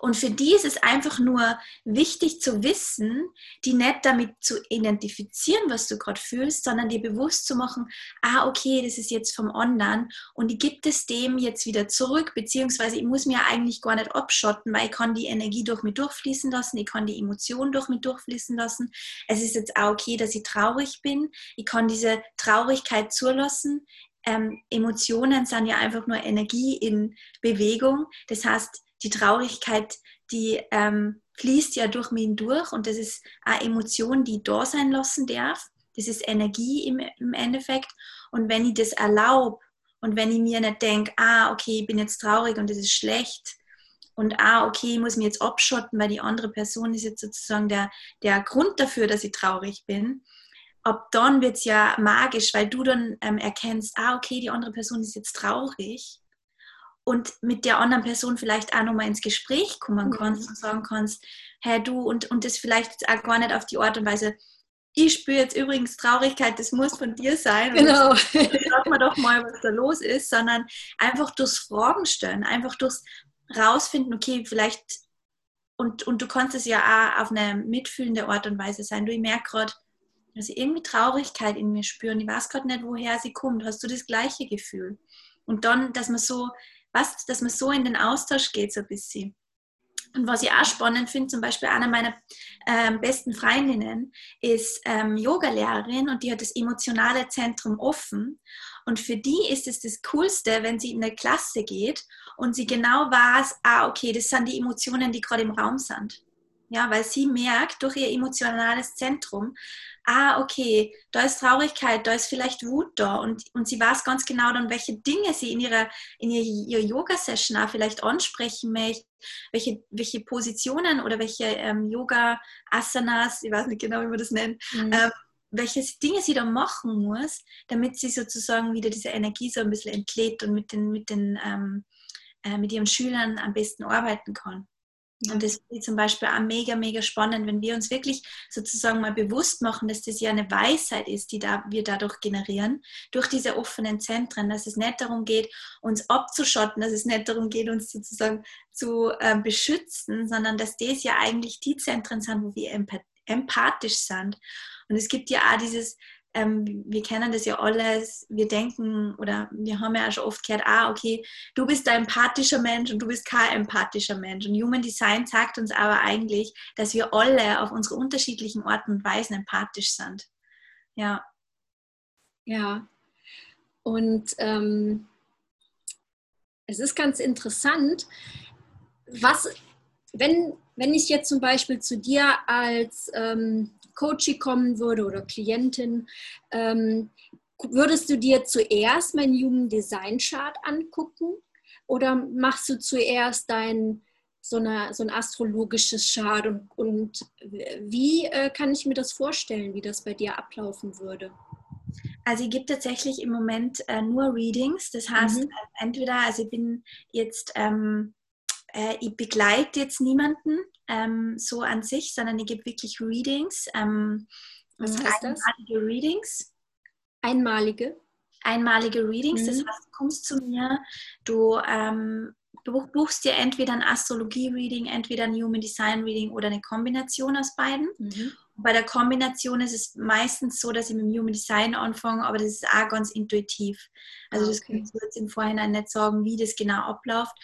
und für die ist es einfach nur wichtig zu wissen, die nicht damit zu identifizieren, was du gerade fühlst, sondern dir bewusst zu machen, ah, okay, das ist jetzt vom anderen und ich gibt es dem jetzt wieder zurück, beziehungsweise ich muss mir eigentlich gar nicht abschotten, weil ich kann die Energie durch mich durchfließen lassen, ich kann die Emotionen durch mich durchfließen lassen. Es ist jetzt auch okay, dass ich traurig bin. Ich kann diese Traurigkeit zulassen. Ähm, Emotionen sind ja einfach nur Energie in Bewegung. Das heißt, die Traurigkeit, die ähm, fließt ja durch mich durch und das ist eine Emotion, die da sein lassen darf. Das ist Energie im, im Endeffekt. Und wenn ich das erlaube und wenn ich mir nicht denke, ah, okay, ich bin jetzt traurig und das ist schlecht und ah, okay, ich muss mich jetzt abschotten, weil die andere Person ist jetzt sozusagen der, der Grund dafür, dass ich traurig bin, ab dann wird es ja magisch, weil du dann ähm, erkennst, ah, okay, die andere Person ist jetzt traurig und mit der anderen Person vielleicht auch nochmal ins Gespräch kommen kannst mhm. und sagen kannst, hey du, und, und das vielleicht auch gar nicht auf die Art und Weise, ich spüre jetzt übrigens Traurigkeit, das muss von dir sein. Genau. Sag mal doch mal, was da los ist, sondern einfach durchs Fragen stellen, einfach durchs rausfinden, okay, vielleicht, und, und du kannst es ja auch auf eine mitfühlende Art und Weise sein. Du, ich merke gerade, dass ich irgendwie Traurigkeit in mir spüre und ich weiß gerade nicht, woher sie kommt. Hast du das gleiche Gefühl? Und dann, dass man so was, dass man so in den Austausch geht, so ein bisschen. Und was ich auch spannend finde, zum Beispiel eine meiner ähm, besten Freundinnen ist ähm, Yogalehrerin und die hat das emotionale Zentrum offen. Und für die ist es das Coolste, wenn sie in eine Klasse geht und sie genau weiß, ah, okay, das sind die Emotionen, die gerade im Raum sind. Ja, weil sie merkt durch ihr emotionales Zentrum, ah, okay, da ist Traurigkeit, da ist vielleicht Wut da und, und sie weiß ganz genau dann, welche Dinge sie in ihrer, in ihrer Yoga-Session auch vielleicht ansprechen möchte, welche, welche Positionen oder welche ähm, Yoga-Asanas, ich weiß nicht genau, wie man das nennt, mhm. ähm, welche Dinge sie da machen muss, damit sie sozusagen wieder diese Energie so ein bisschen entlädt und mit den, mit den ähm, äh, mit ihren Schülern am besten arbeiten kann. Und das ist zum Beispiel auch mega, mega spannend, wenn wir uns wirklich sozusagen mal bewusst machen, dass das ja eine Weisheit ist, die da, wir dadurch generieren, durch diese offenen Zentren, dass es nicht darum geht, uns abzuschotten, dass es nicht darum geht, uns sozusagen zu äh, beschützen, sondern dass das ja eigentlich die Zentren sind, wo wir empathisch sind. Und es gibt ja auch dieses ähm, wir kennen das ja alles, wir denken oder wir haben ja auch schon oft gehört, ah, okay, du bist ein empathischer Mensch und du bist kein empathischer Mensch. Und Human Design sagt uns aber eigentlich, dass wir alle auf unsere unterschiedlichen Arten und Weisen empathisch sind. Ja. Ja. Und ähm, es ist ganz interessant, was, wenn wenn ich jetzt zum Beispiel zu dir als ähm, Coachie kommen würde oder Klientin, ähm, würdest du dir zuerst meinen Human Design Chart angucken oder machst du zuerst dein so, eine, so ein astrologisches Chart und, und wie äh, kann ich mir das vorstellen, wie das bei dir ablaufen würde? Also ich gebe tatsächlich im Moment äh, nur Readings. Das heißt, mhm. äh, entweder, also ich bin jetzt, ähm, äh, ich begleite jetzt niemanden ähm, so an sich, sondern ich gebe wirklich Readings. Ähm, Was heißt das? Einmalige Readings. Einmalige? Einmalige Readings. Mhm. Das heißt, du kommst zu mir, du ähm, buchst dir entweder ein Astrologie-Reading, entweder ein Human Design-Reading oder eine Kombination aus beiden. Mhm. Bei der Kombination ist es meistens so, dass ich mit dem Human Design anfange, aber das ist auch ganz intuitiv. Also das okay. kannst du jetzt im Vorhinein nicht sagen, wie das genau abläuft.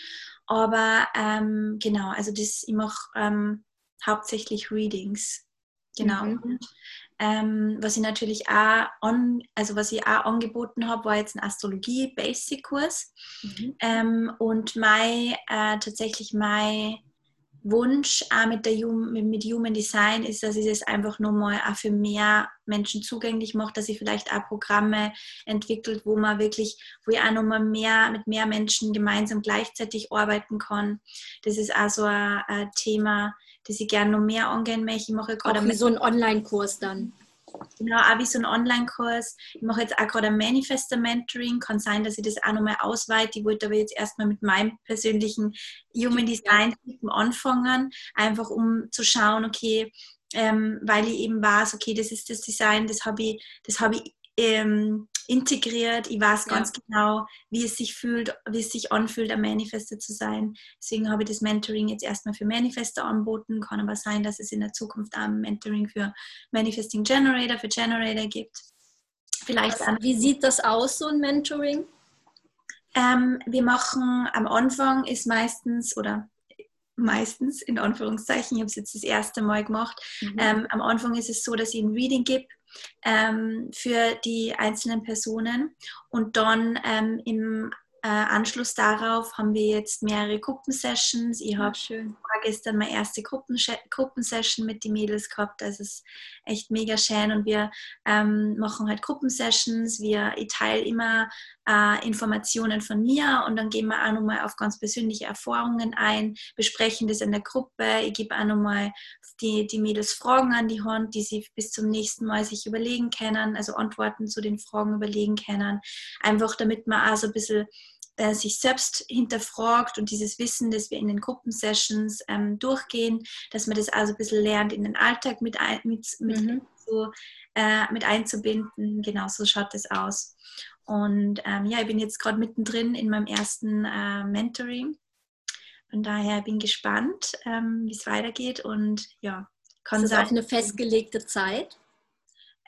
Aber ähm, genau, also das, ich mache ähm, hauptsächlich Readings. Genau. Mhm. Und ähm, was ich natürlich auch, on, also was ich auch angeboten habe, war jetzt ein Astrologie-Basic-Kurs. Mhm. Ähm, und mein, äh, tatsächlich mein Wunsch auch mit, der, mit Human Design ist, dass ich es einfach nochmal auch für mehr Menschen zugänglich mache, dass ich vielleicht auch Programme entwickelt, wo man wirklich, wo ich auch nochmal mehr mit mehr Menschen gemeinsam gleichzeitig arbeiten kann. Das ist auch so ein, ein Thema, das ich gerne noch mehr angehen möchte. Ich mache gerade wie so einen Online-Kurs dann. Genau, auch wie so ein Online-Kurs. Ich mache jetzt auch gerade ein Manifester-Mentoring. Kann sein, dass ich das auch nochmal ausweite. Ich wollte aber jetzt erstmal mit meinem persönlichen Human Design-Typen anfangen, einfach um zu schauen, okay, ähm, weil ich eben weiß, okay, das ist das Design, das habe ich, das habe ich ähm, integriert. Ich weiß ganz ja. genau, wie es sich fühlt, wie es sich anfühlt, ein Manifester zu sein. Deswegen habe ich das Mentoring jetzt erstmal für Manifester anboten. Kann aber sein, dass es in der Zukunft auch ein Mentoring für Manifesting Generator, für Generator gibt. Vielleicht also, wie sieht das aus, so ein Mentoring? Ähm, wir machen am Anfang ist meistens oder meistens in Anführungszeichen, ich habe es jetzt das erste Mal gemacht. Mhm. Ähm, am Anfang ist es so, dass ich ein Reading gebe ähm, für die einzelnen Personen. Und dann ähm, im äh, Anschluss darauf haben wir jetzt mehrere Gruppensessions. Ich habe vorgestern meine erste Gruppensession mit den Mädels gehabt. Das ist echt mega schön und wir ähm, machen halt Gruppensessions. Wir, ich teile immer äh, Informationen von mir und dann gehen wir auch nochmal auf ganz persönliche Erfahrungen ein, besprechen das in der Gruppe. Ich gebe auch nochmal die, die Mädels Fragen an die Hand, die sie bis zum nächsten Mal sich überlegen können, also Antworten zu den Fragen überlegen können. Einfach damit man auch so ein bisschen äh, sich selbst hinterfragt und dieses Wissen, das wir in den Gruppensessions ähm, durchgehen, dass man das also ein bisschen lernt, in den Alltag mit, ein, mit, mit, mhm. so, äh, mit einzubinden. Genau so schaut das aus. Und ähm, ja, ich bin jetzt gerade mittendrin in meinem ersten äh, Mentoring. Von daher bin ich gespannt, ähm, wie es weitergeht und ja, kann Ist das auch eine festgelegte Zeit?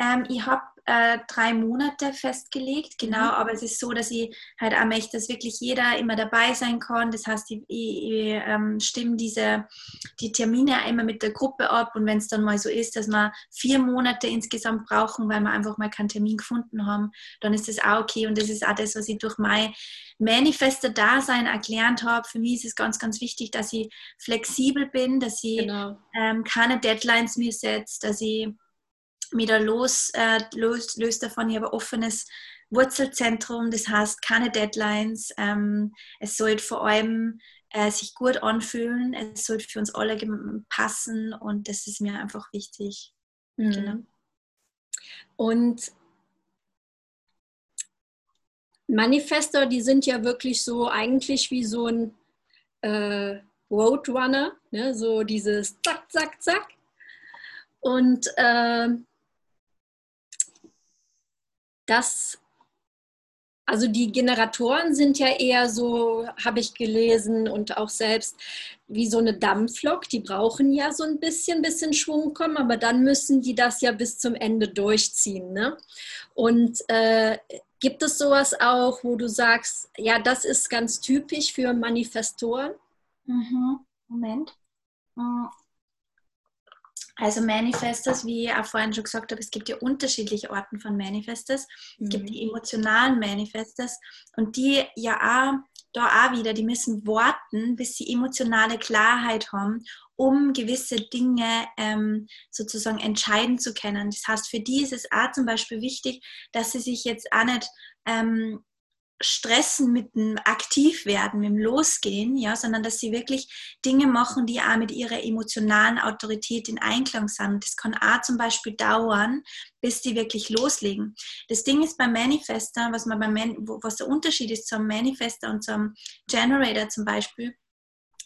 Ähm, ich habe äh, drei Monate festgelegt, genau, mhm. aber es ist so, dass ich halt auch möchte, dass wirklich jeder immer dabei sein kann. Das heißt, ich, ich, ich ähm, stimme diese, die Termine immer mit der Gruppe ab und wenn es dann mal so ist, dass wir vier Monate insgesamt brauchen, weil wir einfach mal keinen Termin gefunden haben, dann ist das auch okay und das ist auch das, was ich durch mein manifester Dasein erklärt habe. Für mich ist es ganz, ganz wichtig, dass ich flexibel bin, dass ich genau. ähm, keine Deadlines mir setze, dass ich wieder los, äh, los, löst davon. Ich habe ein offenes Wurzelzentrum, das heißt keine Deadlines. Ähm, es sollte vor allem äh, sich gut anfühlen, es sollte für uns alle passen und das ist mir einfach wichtig. Mhm. Genau. Und Manifester, die sind ja wirklich so eigentlich wie so ein äh, Roadrunner, ne? so dieses Zack, Zack, Zack. Und äh, das, also die Generatoren sind ja eher so, habe ich gelesen und auch selbst, wie so eine Dampflok. Die brauchen ja so ein bisschen, bisschen Schwung kommen, aber dann müssen die das ja bis zum Ende durchziehen. Ne? Und äh, gibt es sowas auch, wo du sagst, ja, das ist ganz typisch für Manifestoren? Mhm. Moment. Also Manifestors, wie ich auch vorhin schon gesagt habe, es gibt ja unterschiedliche Arten von Manifestors. Es mhm. gibt die emotionalen Manifestors und die ja auch da auch wieder, die müssen warten, bis sie emotionale Klarheit haben, um gewisse Dinge ähm, sozusagen entscheiden zu können. Das heißt, für die ist es auch zum Beispiel wichtig, dass sie sich jetzt auch nicht ähm, stressen mit dem Aktivwerden, mit dem Losgehen, ja, sondern dass sie wirklich Dinge machen, die auch mit ihrer emotionalen Autorität in Einklang sind. Das kann auch zum Beispiel dauern, bis die wirklich loslegen. Das Ding ist beim Manifester, was, man beim Man was der Unterschied ist zum Manifester und zum Generator zum Beispiel,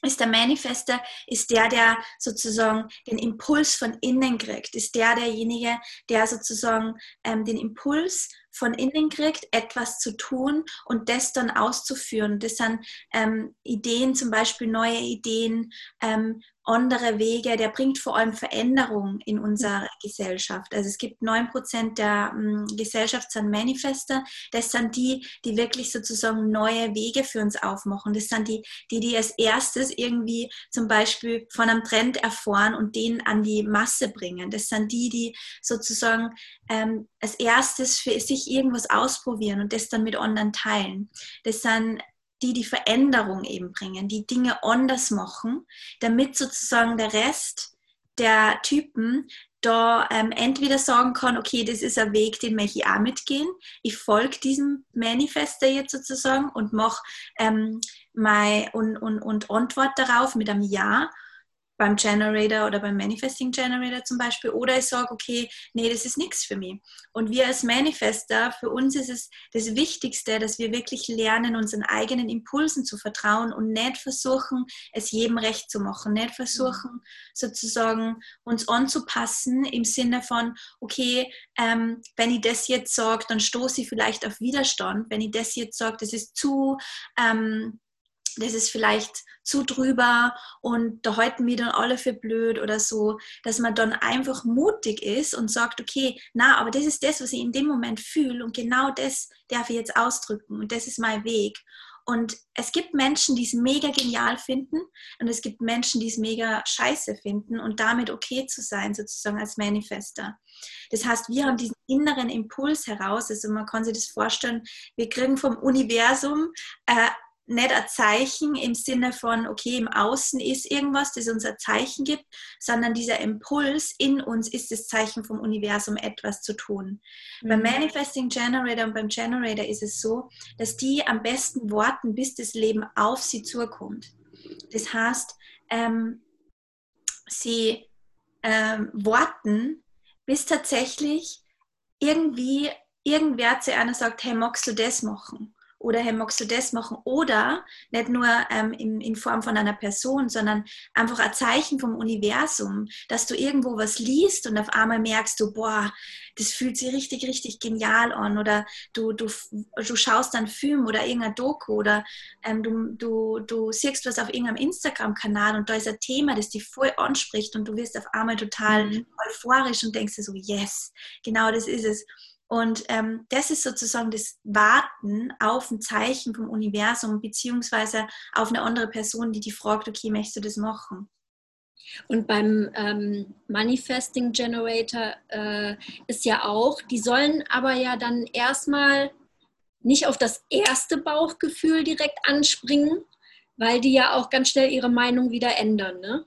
ist der Manifester, ist der, der sozusagen den Impuls von innen kriegt, ist der derjenige, der sozusagen ähm, den Impuls von innen kriegt, etwas zu tun und das dann auszuführen. Das sind ähm, Ideen, zum Beispiel neue Ideen, ähm, andere Wege, der bringt vor allem Veränderung in unserer Gesellschaft. Also es gibt 9% der ähm, Gesellschaft sind Manifester. Das sind die, die wirklich sozusagen neue Wege für uns aufmachen. Das sind die, die, die als erstes irgendwie zum Beispiel von einem Trend erfahren und den an die Masse bringen. Das sind die, die sozusagen ähm, als erstes für sich irgendwas ausprobieren und das dann mit anderen teilen. Das sind die die Veränderung eben bringen, die Dinge anders machen, damit sozusagen der Rest der Typen da ähm, entweder sagen kann, okay, das ist ein Weg, den möchte ich auch mitgehen. Ich folge diesem Manifester jetzt sozusagen und mache ähm, und, und, und Antwort darauf mit einem Ja beim Generator oder beim Manifesting Generator zum Beispiel, oder ich sage, okay, nee, das ist nichts für mich. Und wir als Manifester, für uns ist es das Wichtigste, dass wir wirklich lernen, unseren eigenen Impulsen zu vertrauen und nicht versuchen, es jedem recht zu machen, nicht versuchen, sozusagen uns anzupassen im Sinne von, okay, ähm, wenn ich das jetzt sage, dann stoße ich vielleicht auf Widerstand. Wenn ich das jetzt sage, das ist zu, ähm, das ist vielleicht zu drüber und da halten wir dann alle für blöd oder so, dass man dann einfach mutig ist und sagt, okay, na, aber das ist das, was ich in dem Moment fühle und genau das darf ich jetzt ausdrücken und das ist mein Weg. Und es gibt Menschen, die es mega genial finden und es gibt Menschen, die es mega scheiße finden und damit okay zu sein, sozusagen als Manifester. Das heißt, wir haben diesen inneren Impuls heraus, also man kann sich das vorstellen, wir kriegen vom Universum äh, nicht ein Zeichen im Sinne von, okay, im Außen ist irgendwas, das uns ein Zeichen gibt, sondern dieser Impuls in uns ist das Zeichen vom Universum, etwas zu tun. Mhm. Beim Manifesting Generator und beim Generator ist es so, dass die am besten warten, bis das Leben auf sie zukommt. Das heißt, ähm, sie ähm, warten, bis tatsächlich irgendwie irgendwer zu einer sagt, hey, magst du das machen? Oder hey, magst du das machen? Oder nicht nur ähm, in, in Form von einer Person, sondern einfach ein Zeichen vom Universum, dass du irgendwo was liest und auf einmal merkst du, boah, das fühlt sich richtig, richtig genial an. Oder du, du, du schaust einen Film oder irgendein Doku oder ähm, du, du, du siehst was auf irgendeinem Instagram-Kanal und da ist ein Thema, das dich voll anspricht und du wirst auf einmal total mhm. euphorisch und denkst dir so, yes, genau das ist es. Und ähm, das ist sozusagen das Warten auf ein Zeichen vom Universum, beziehungsweise auf eine andere Person, die die fragt, okay, möchtest du das machen? Und beim ähm, Manifesting Generator äh, ist ja auch, die sollen aber ja dann erstmal nicht auf das erste Bauchgefühl direkt anspringen, weil die ja auch ganz schnell ihre Meinung wieder ändern. Ne?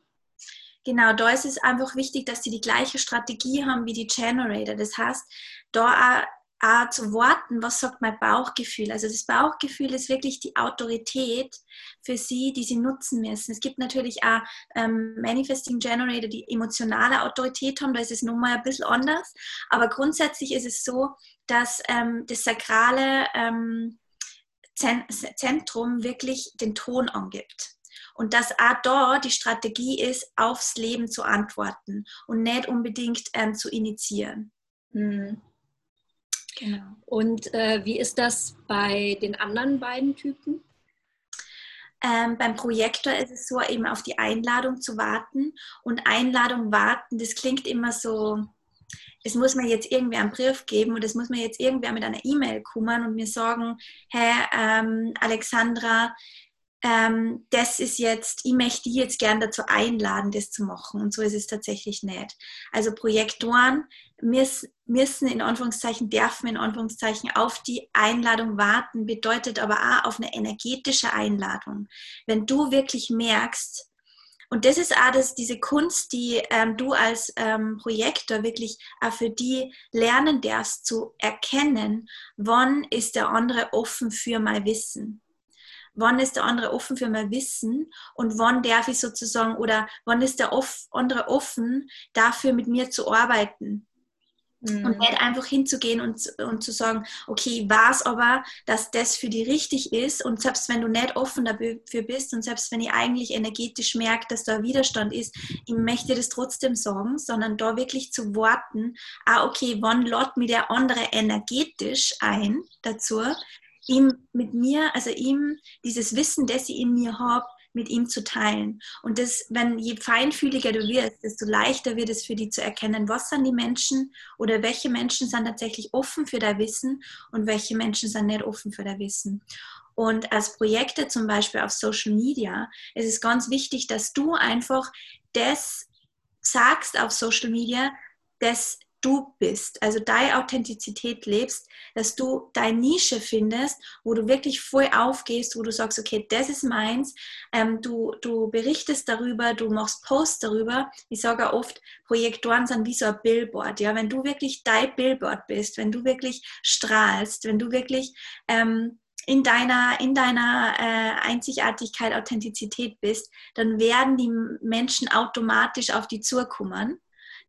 Genau, da ist es einfach wichtig, dass sie die gleiche Strategie haben wie die Generator. Das heißt, da auch, auch zu warten, was sagt mein Bauchgefühl. Also das Bauchgefühl ist wirklich die Autorität für sie, die sie nutzen müssen. Es gibt natürlich auch ähm, Manifesting Generator, die emotionale Autorität haben, da ist es nun mal ein bisschen anders. Aber grundsätzlich ist es so, dass ähm, das sakrale ähm, Zentrum wirklich den Ton angibt. Und dass auch da die Strategie ist, aufs Leben zu antworten und nicht unbedingt ähm, zu initiieren. Mhm. Genau. Und äh, wie ist das bei den anderen beiden Typen? Ähm, beim Projektor ist es so, eben auf die Einladung zu warten. Und Einladung warten, das klingt immer so, es muss mir jetzt irgendwer einen Brief geben und es muss mir jetzt irgendwer mit einer E-Mail kommen und mir sagen, hey, ähm, Alexandra, ähm, das ist jetzt, ich möchte die jetzt gern dazu einladen, das zu machen. Und so ist es tatsächlich nicht. Also Projektoren müssen in Anführungszeichen, dürfen in Anführungszeichen auf die Einladung warten, bedeutet aber auch auf eine energetische Einladung. Wenn du wirklich merkst, und das ist auch das, diese Kunst, die ähm, du als ähm, Projektor wirklich auch für die lernen darfst, zu erkennen, wann ist der andere offen für mein Wissen wann ist der andere offen für mein Wissen und wann darf ich sozusagen oder wann ist der andere offen dafür mit mir zu arbeiten. Mhm. Und nicht einfach hinzugehen und, und zu sagen, okay, ich weiß aber, dass das für dich richtig ist und selbst wenn du nicht offen dafür bist und selbst wenn ich eigentlich energetisch merke, dass da Widerstand ist, ich möchte das trotzdem sagen, sondern da wirklich zu warten, ah, okay, wann lädt mir der andere energetisch ein dazu, ihm mit mir, also ihm dieses Wissen, das ich in mir habe, mit ihm zu teilen. Und das, wenn je feinfühliger du wirst, desto leichter wird es für dich zu erkennen, was sind die Menschen oder welche Menschen sind tatsächlich offen für dein Wissen und welche Menschen sind nicht offen für dein Wissen. Und als Projekte zum Beispiel auf Social Media ist es ganz wichtig, dass du einfach das sagst auf Social Media, das du bist, also deine Authentizität lebst, dass du deine Nische findest, wo du wirklich voll aufgehst, wo du sagst, okay, das ist meins, ähm, du, du berichtest darüber, du machst Posts darüber. Ich sage oft, Projektoren sind wie so ein Billboard, ja, wenn du wirklich dein Billboard bist, wenn du wirklich strahlst, wenn du wirklich ähm, in deiner, in deiner äh, Einzigartigkeit, Authentizität bist, dann werden die Menschen automatisch auf die zukommen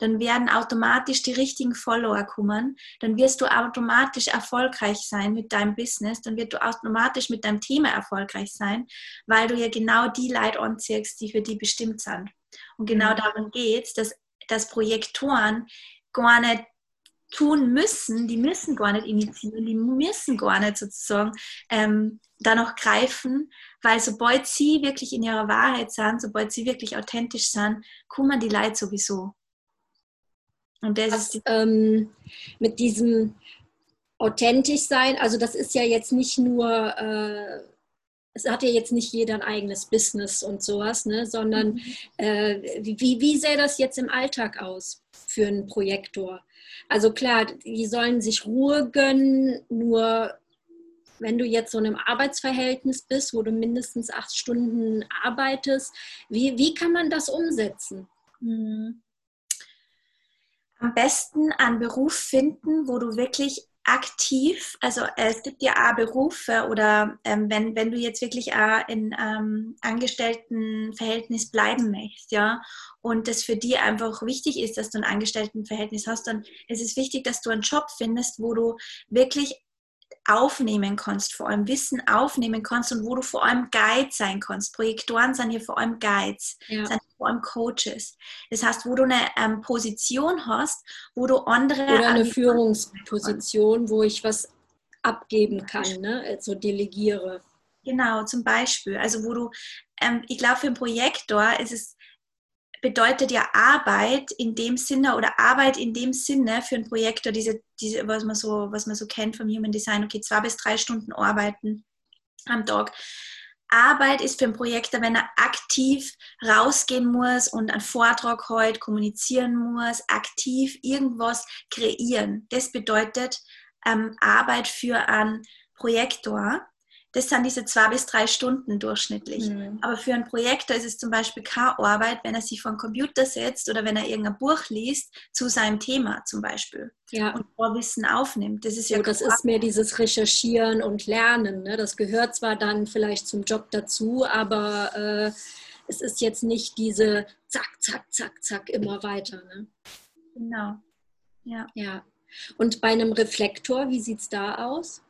dann werden automatisch die richtigen Follower kommen, dann wirst du automatisch erfolgreich sein mit deinem Business, dann wird du automatisch mit deinem Thema erfolgreich sein, weil du ja genau die Leute anziehst, die für die bestimmt sind. Und genau mhm. darum geht es, dass, dass Projektoren gar nicht tun müssen, die müssen gar nicht initiieren, die müssen gar nicht sozusagen ähm, da noch greifen, weil sobald sie wirklich in ihrer Wahrheit sind, sobald sie wirklich authentisch sind, kommen die Leute sowieso. Und das Was, ist ähm, mit diesem authentisch sein, also das ist ja jetzt nicht nur, äh, es hat ja jetzt nicht jeder ein eigenes Business und sowas, ne, sondern mhm. äh, wie, wie sähe das jetzt im Alltag aus für einen Projektor? Also klar, die sollen sich Ruhe gönnen, nur wenn du jetzt so in einem Arbeitsverhältnis bist, wo du mindestens acht Stunden arbeitest, wie, wie kann man das umsetzen? Mhm am besten einen Beruf finden, wo du wirklich aktiv, also es gibt ja auch Berufe oder ähm, wenn, wenn du jetzt wirklich auch in ähm, Angestelltenverhältnis bleiben möchtest, ja, und das für dich einfach wichtig ist, dass du ein Angestelltenverhältnis hast, dann ist es wichtig, dass du einen Job findest, wo du wirklich aufnehmen kannst, vor allem Wissen aufnehmen kannst und wo du vor allem Guide sein kannst. Projektoren sind hier vor allem Guides, ja. sind vor allem Coaches. Das heißt, wo du eine ähm, Position hast, wo du andere... Oder eine Führungsposition, wo ich was abgeben kann, ne? also delegiere. Genau, zum Beispiel. Also wo du, ähm, ich glaube, für einen Projektor ist es bedeutet ja Arbeit in dem Sinne oder Arbeit in dem Sinne für ein Projektor, diese, diese, was man so, was man so kennt vom Human Design, okay, zwei bis drei Stunden arbeiten am Tag. Arbeit ist für ein Projektor, wenn er aktiv rausgehen muss und einen Vortrag heute kommunizieren muss, aktiv irgendwas kreieren. Das bedeutet ähm, Arbeit für einen Projektor das sind diese zwei bis drei Stunden durchschnittlich. Mhm. Aber für einen Projektor ist es zum Beispiel keine Arbeit, wenn er sich vor den Computer setzt oder wenn er irgendein Buch liest zu seinem Thema zum Beispiel ja. und Vorwissen aufnimmt. Das ist so, ja das ist mehr dieses Recherchieren und Lernen. Ne? Das gehört zwar dann vielleicht zum Job dazu, aber äh, es ist jetzt nicht diese Zack, Zack, Zack, Zack immer weiter. Ne? Genau. Ja. ja. Und bei einem Reflektor, wie sieht es da aus?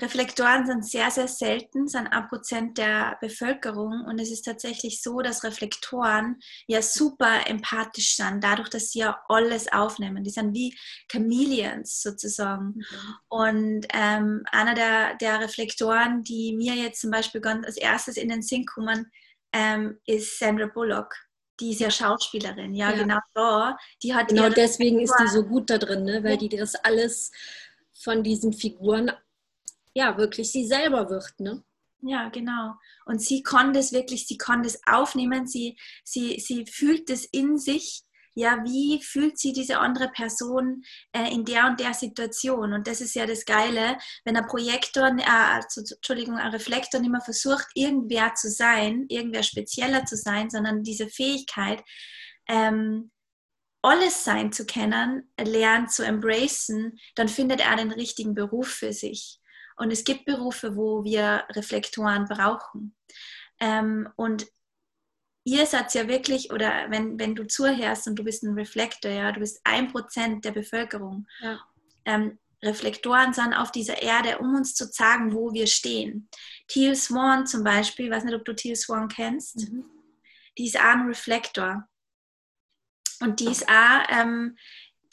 Reflektoren sind sehr, sehr selten, sind ein Prozent der Bevölkerung. Und es ist tatsächlich so, dass Reflektoren ja super empathisch sind, dadurch, dass sie ja alles aufnehmen. Die sind wie Chameleons sozusagen. Mhm. Und ähm, einer der, der Reflektoren, die mir jetzt zum Beispiel ganz als erstes in den Sinn kommen, ähm, ist Sandra Bullock die ist ja Schauspielerin, ja, ja. genau da. Die hat genau deswegen ist die so gut da drin, ne? weil die das alles von diesen Figuren ja wirklich sie selber wird, ne? Ja, genau. Und sie konnte es wirklich, sie konnte es aufnehmen, sie, sie, sie fühlt es in sich, ja, wie fühlt sich diese andere Person äh, in der und der Situation? Und das ist ja das Geile, wenn ein Projektor, äh, also, Entschuldigung, ein Reflektor nicht mehr versucht, irgendwer zu sein, irgendwer spezieller zu sein, sondern diese Fähigkeit, ähm, alles sein zu kennen, lernt zu embracen, dann findet er den richtigen Beruf für sich. Und es gibt Berufe, wo wir Reflektoren brauchen. Ähm, und ihr seid ja wirklich, oder wenn, wenn du zuhörst und du bist ein Reflektor, ja, du bist ein Prozent der Bevölkerung. Ja. Ähm, Reflektoren sind auf dieser Erde, um uns zu sagen, wo wir stehen. Teal Swan zum Beispiel, ich weiß nicht, ob du Teal Swan kennst, mhm. die ist auch ein Reflektor. Und die ist auch, ähm,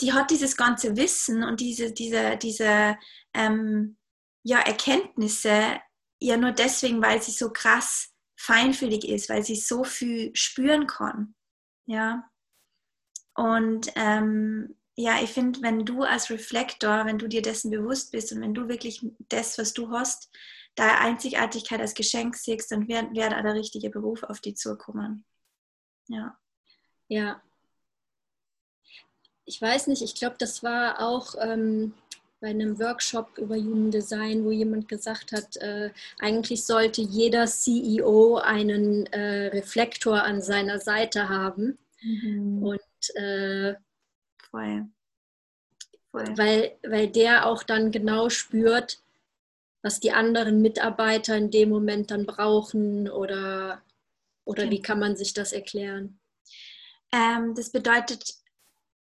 die hat dieses ganze Wissen und diese, diese, diese ähm, ja, Erkenntnisse ja nur deswegen, weil sie so krass feinfühlig ist, weil sie so viel spüren kann. Ja. Und ähm, ja, ich finde, wenn du als Reflektor, wenn du dir dessen bewusst bist und wenn du wirklich das, was du hast, deine Einzigartigkeit als Geschenk siehst, dann wird, wird auch der richtige Beruf auf dich zukommen. Ja. Ja. Ich weiß nicht, ich glaube, das war auch ähm, bei einem Workshop über Human Design, wo jemand gesagt hat, äh, eigentlich sollte jeder CEO einen äh, Reflektor an seiner Seite haben. Mhm. Und äh, Voll. Voll. Weil, weil der auch dann genau spürt, was die anderen Mitarbeiter in dem Moment dann brauchen oder, oder okay. wie kann man sich das erklären? Ähm, das bedeutet,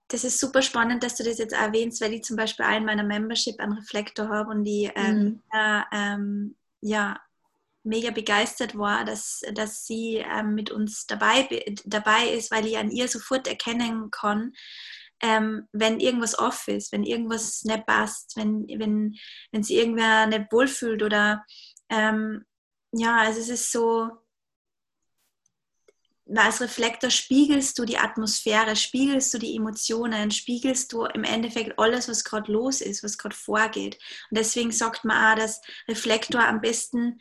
das ist super spannend, dass du das jetzt erwähnst, weil ich zum Beispiel auch in meiner Membership einen Reflektor habe und die ähm, mhm. äh, ähm, ja, mega begeistert war, dass, dass sie ähm, mit uns dabei, dabei ist, weil ich an ihr sofort erkennen kann, ähm, wenn irgendwas off ist, wenn irgendwas nicht passt, wenn, wenn, wenn sie irgendwer nicht wohlfühlt oder ähm, ja, also es ist so, als Reflektor spiegelst du die Atmosphäre, spiegelst du die Emotionen, spiegelst du im Endeffekt alles, was gerade los ist, was gerade vorgeht. Und deswegen sagt man auch, dass Reflektor am besten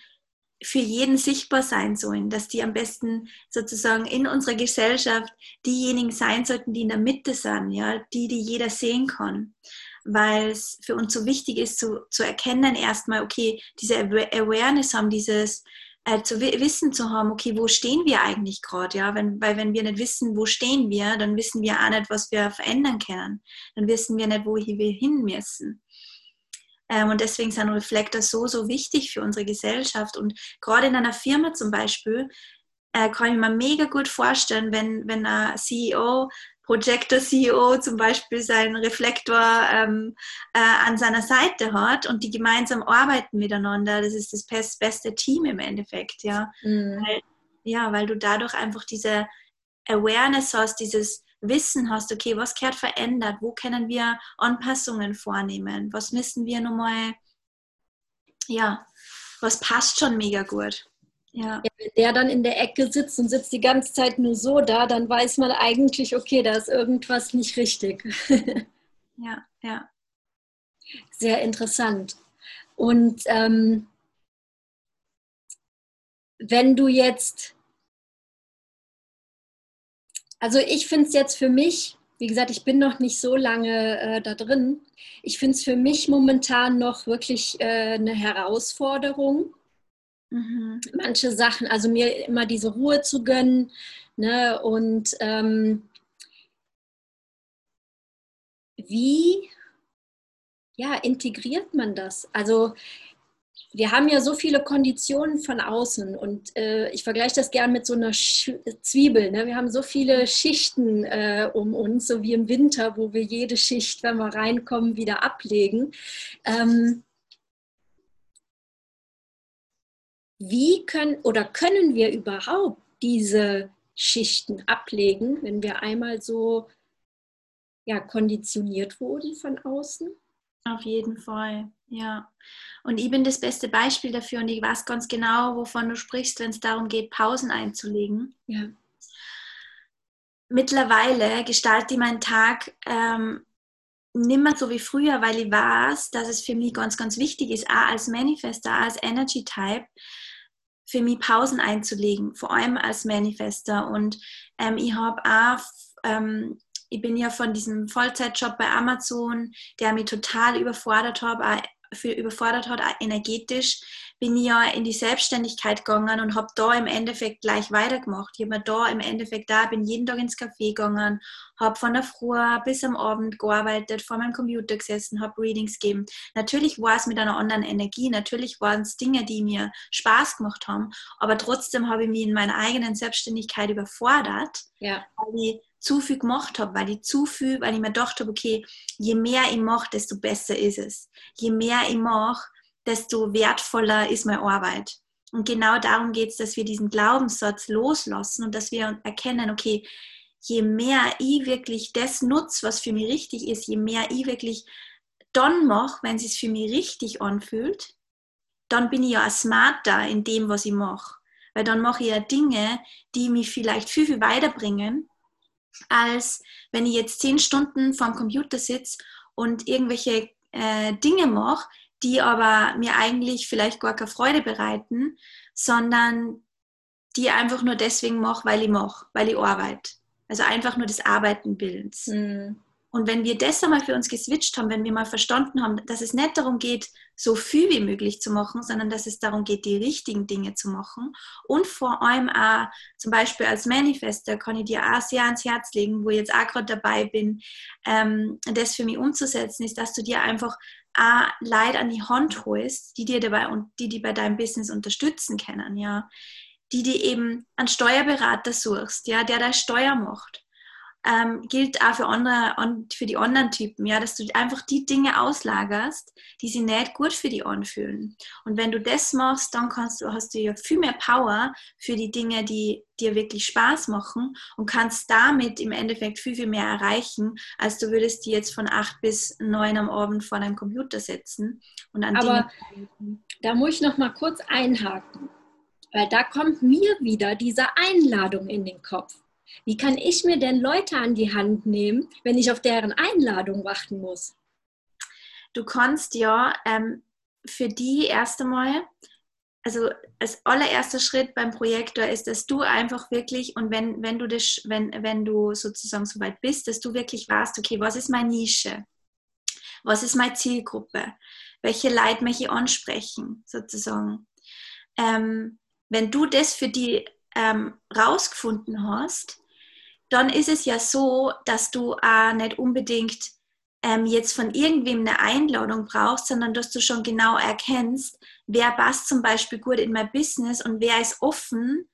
für jeden sichtbar sein sollen, dass die am besten sozusagen in unserer Gesellschaft diejenigen sein sollten, die in der Mitte sind, ja, die, die jeder sehen kann. Weil es für uns so wichtig ist, zu, zu erkennen erstmal, okay, diese Awareness haben, dieses, äh, zu wissen zu haben, okay, wo stehen wir eigentlich gerade, ja, wenn, weil wenn wir nicht wissen, wo stehen wir, dann wissen wir auch nicht, was wir verändern können, dann wissen wir nicht, wo wir hin müssen. Ähm, und deswegen sind Reflektor so, so wichtig für unsere Gesellschaft. Und gerade in einer Firma zum Beispiel, äh, kann ich mir mega gut vorstellen, wenn, wenn ein CEO Projector CEO zum Beispiel seinen Reflektor ähm, äh, an seiner Seite hat und die gemeinsam arbeiten miteinander. Das ist das beste Team im Endeffekt, ja. Mhm. Weil, ja, weil du dadurch einfach diese Awareness hast, dieses Wissen hast, okay, was gehört verändert, wo können wir Anpassungen vornehmen, was müssen wir nochmal, ja, was passt schon mega gut. Ja. Wenn der dann in der Ecke sitzt und sitzt die ganze Zeit nur so da, dann weiß man eigentlich, okay, da ist irgendwas nicht richtig. ja, ja. Sehr interessant. Und ähm, wenn du jetzt, also ich finde es jetzt für mich, wie gesagt, ich bin noch nicht so lange äh, da drin. Ich finde es für mich momentan noch wirklich äh, eine Herausforderung, Mhm. Manche Sachen, also mir immer diese Ruhe zu gönnen. Ne? Und ähm, wie ja, integriert man das? Also wir haben ja so viele Konditionen von außen und äh, ich vergleiche das gern mit so einer Sch Zwiebel. Ne? Wir haben so viele Schichten äh, um uns, so wie im Winter, wo wir jede Schicht, wenn wir reinkommen, wieder ablegen. Ähm, wie können oder können wir überhaupt diese Schichten ablegen, wenn wir einmal so ja, konditioniert wurden von außen? Auf jeden Fall, ja. Und ich bin das beste Beispiel dafür und ich weiß ganz genau, wovon du sprichst, wenn es darum geht, Pausen einzulegen. Ja. Mittlerweile gestalte ich meinen Tag ähm, nimmer so wie früher, weil ich weiß, dass es für mich ganz, ganz wichtig ist, auch als Manifester, als Energy Type, für mich Pausen einzulegen, vor allem als Manifester. Und ähm, ich habe auch ähm, ich bin ja von diesem Vollzeitjob bei Amazon, der mich total überfordert hat, für überfordert hat, auch energetisch, bin ich ja in die Selbstständigkeit gegangen und habe da im Endeffekt gleich weitergemacht. Ich habe mir da im Endeffekt da, bin jeden Tag ins Café gegangen, habe von der Früh bis am Abend gearbeitet, vor meinem Computer gesessen, habe Readings gegeben. Natürlich war es mit einer anderen Energie, natürlich waren es Dinge, die mir Spaß gemacht haben, aber trotzdem habe ich mich in meiner eigenen Selbstständigkeit überfordert, ja. weil ich zu viel gemacht habe, weil ich zu viel, weil ich mir gedacht habe, okay, je mehr ich mache, desto besser ist es. Je mehr ich mache, desto wertvoller ist meine Arbeit. Und genau darum geht es, dass wir diesen Glaubenssatz loslassen und dass wir erkennen, okay, je mehr ich wirklich das nutze, was für mich richtig ist, je mehr ich wirklich dann mache, wenn es sich für mich richtig anfühlt, dann bin ich ja smarter in dem, was ich mache. Weil dann mache ich ja Dinge, die mich vielleicht viel, viel weiterbringen, als wenn ich jetzt zehn Stunden vorm Computer sitze und irgendwelche äh, Dinge mache, die aber mir eigentlich vielleicht gar keine Freude bereiten, sondern die einfach nur deswegen mache, weil ich mache, weil ich arbeite. Also einfach nur des Arbeitenbildens. Mhm. Und wenn wir das einmal für uns geswitcht haben, wenn wir mal verstanden haben, dass es nicht darum geht, so viel wie möglich zu machen, sondern dass es darum geht, die richtigen Dinge zu machen und vor allem auch zum Beispiel als Manifester kann ich dir auch sehr ans Herz legen, wo ich jetzt auch gerade dabei bin, ähm, das für mich umzusetzen, ist, dass du dir einfach auch Leute an die Hand holst, die dir dabei und die die bei deinem Business unterstützen können, ja, die dir eben einen Steuerberater suchst, ja, der deine Steuer macht ähm, gilt auch für, andere, für die anderen Typen, ja, dass du einfach die Dinge auslagerst, die sich nicht gut für die anfühlen. Und wenn du das machst, dann kannst du, hast du ja viel mehr Power für die Dinge, die dir wirklich Spaß machen und kannst damit im Endeffekt viel, viel mehr erreichen, als du würdest die jetzt von acht bis neun am Abend vor deinem Computer setzen und an Aber Dinge da muss ich noch mal kurz einhaken, weil da kommt mir wieder diese Einladung in den Kopf. Wie kann ich mir denn Leute an die Hand nehmen, wenn ich auf deren Einladung warten muss? Du kannst ja ähm, für die erst einmal, also als allererster Schritt beim Projektor ist, dass du einfach wirklich und wenn, wenn du das, wenn, wenn du sozusagen so weit bist, dass du wirklich weißt, okay, was ist meine Nische? Was ist meine Zielgruppe? Welche Leute möchte ich ansprechen, sozusagen? Ähm, wenn du das für die ähm, rausgefunden hast, dann ist es ja so, dass du auch nicht unbedingt ähm, jetzt von irgendwem eine Einladung brauchst, sondern dass du schon genau erkennst, wer passt zum Beispiel gut in mein Business und wer ist offen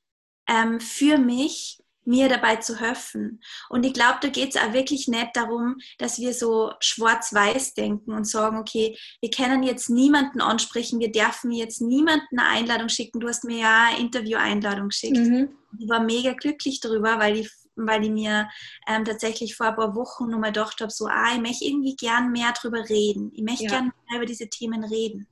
ähm, für mich, mir dabei zu helfen. Und ich glaube, da geht es auch wirklich nicht darum, dass wir so schwarz-weiß denken und sagen, okay, wir können jetzt niemanden ansprechen, wir dürfen jetzt niemanden eine Einladung schicken. Du hast mir ja eine Interview-Einladung geschickt. Mhm. Ich war mega glücklich darüber, weil ich weil ich mir ähm, tatsächlich vor ein paar Wochen nochmal gedacht habe, so, ah, ich möchte irgendwie gern mehr darüber reden. Ich möchte ja. gern mehr über diese Themen reden.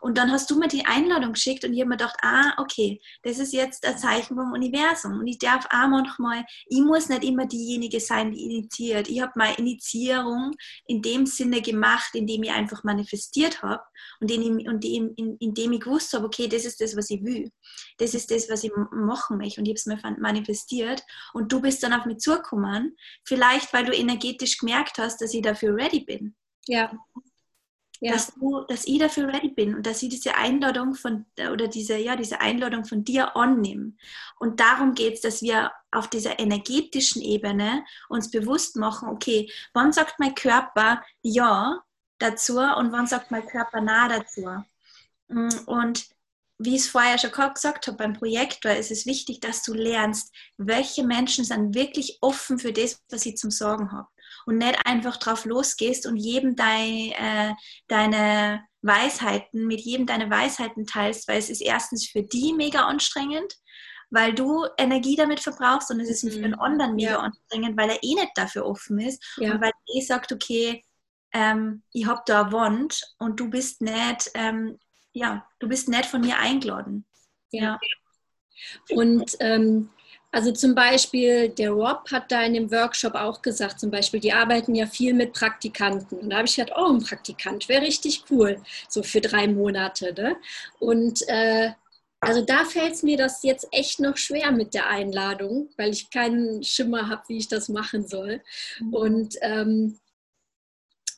Und dann hast du mir die Einladung geschickt und ich habe mir gedacht, ah, okay, das ist jetzt ein Zeichen vom Universum. Und ich darf auch manchmal, ich muss nicht immer diejenige sein, die initiiert. Ich habe meine Initiierung in dem Sinne gemacht, indem ich einfach manifestiert habe und in, und in, in, indem ich gewusst habe, okay, das ist das, was ich will. Das ist das, was ich machen möchte. Und ich habe es mir manifestiert. Und du bist dann auf mich zugekommen, vielleicht weil du energetisch gemerkt hast, dass ich dafür ready bin. Ja ja. dass, du, dass ich dafür ready bin und dass ich diese Einladung von oder diese, ja, diese Einladung von dir annehme. Und darum geht es, dass wir auf dieser energetischen Ebene uns bewusst machen, okay, wann sagt mein Körper ja dazu und wann sagt mein Körper na dazu? Mm, und wie ich es vorher schon gesagt habe, beim Projektor ist es wichtig, dass du lernst, welche Menschen sind wirklich offen für das, was ich zum Sorgen habe und nicht einfach drauf losgehst und jedem dein, äh, deine Weisheiten, mit jedem deine Weisheiten teilst, weil es ist erstens für die mega anstrengend, weil du Energie damit verbrauchst und es ist mhm. für den anderen mega ja. anstrengend, weil er eh nicht dafür offen ist ja. und weil er eh sagt, okay, ähm, ich habe da eine Wand und du bist nicht, ähm, ja, du bist nicht von mir eingeladen. Ja. Und ähm, also zum Beispiel, der Rob hat da in dem Workshop auch gesagt, zum Beispiel, die arbeiten ja viel mit Praktikanten. Und da habe ich gedacht, oh, ein Praktikant wäre richtig cool, so für drei Monate. Ne? Und äh, also da fällt es mir das jetzt echt noch schwer mit der Einladung, weil ich keinen Schimmer habe, wie ich das machen soll. Mhm. Und ähm,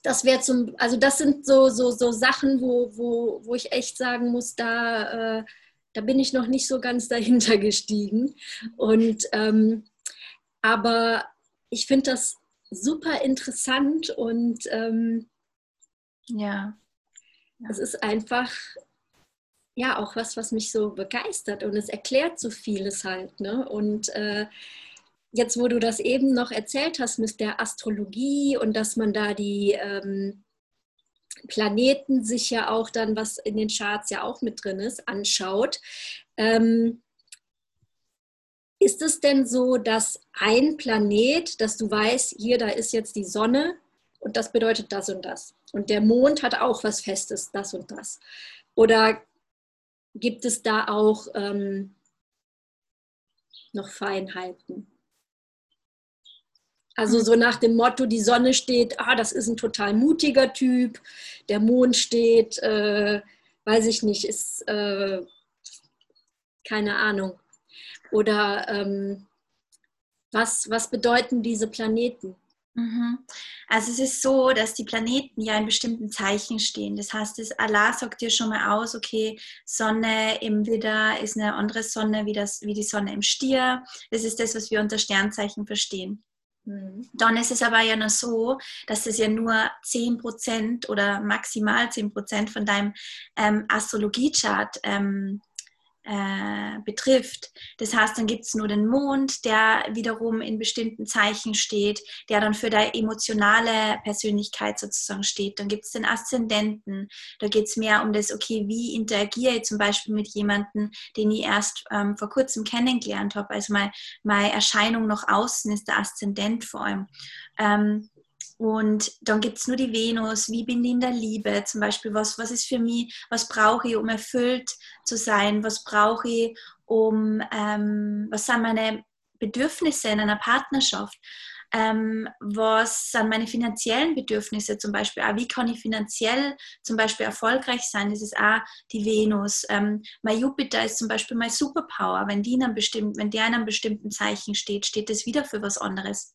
das wäre zum, also das sind so, so, so Sachen, wo, wo, wo ich echt sagen muss, da, äh, da bin ich noch nicht so ganz dahinter gestiegen. Und ähm, aber ich finde das super interessant und ähm, ja. es ist einfach ja auch was, was mich so begeistert und es erklärt so vieles halt. Ne? Und äh, jetzt, wo du das eben noch erzählt hast mit der Astrologie und dass man da die ähm, Planeten sich ja auch dann, was in den Charts ja auch mit drin ist, anschaut. Ähm, ist es denn so, dass ein Planet, dass du weißt, hier, da ist jetzt die Sonne und das bedeutet das und das? Und der Mond hat auch was Festes, das und das. Oder gibt es da auch ähm, noch Feinheiten? Also so nach dem Motto, die Sonne steht, ah, das ist ein total mutiger Typ, der Mond steht, äh, weiß ich nicht, ist äh, keine Ahnung. Oder ähm, was, was bedeuten diese Planeten? Mhm. Also es ist so, dass die Planeten ja in bestimmten Zeichen stehen. Das heißt, das Allah sagt dir schon mal aus, okay, Sonne im Widder ist eine andere Sonne wie, das, wie die Sonne im Stier. Das ist das, was wir unter Sternzeichen verstehen. Mhm. Dann ist es aber ja nur so, dass es ja nur 10% oder maximal 10% von deinem ähm, Astrologie-Chart ähm, äh, betrifft. Das heißt, dann gibt es nur den Mond, der wiederum in bestimmten Zeichen steht, der dann für deine emotionale Persönlichkeit sozusagen steht. Dann gibt es den Aszendenten, da geht es mehr um das, okay, wie interagiere ich zum Beispiel mit jemandem, den ich erst ähm, vor kurzem kennengelernt habe. Also meine, meine Erscheinung nach außen ist der Aszendent vor allem. Ähm, und dann gibt es nur die Venus, wie bin ich in der Liebe? Zum Beispiel, was, was ist für mich, was brauche ich, um erfüllt zu sein, was brauche ich, um, ähm, was sind meine Bedürfnisse in einer Partnerschaft, ähm, was sind meine finanziellen Bedürfnisse zum Beispiel, auch wie kann ich finanziell zum Beispiel erfolgreich sein, das ist auch die Venus. Ähm, mein Jupiter ist zum Beispiel mein Superpower, wenn, die in einem wenn der in einem bestimmten Zeichen steht, steht das wieder für was anderes.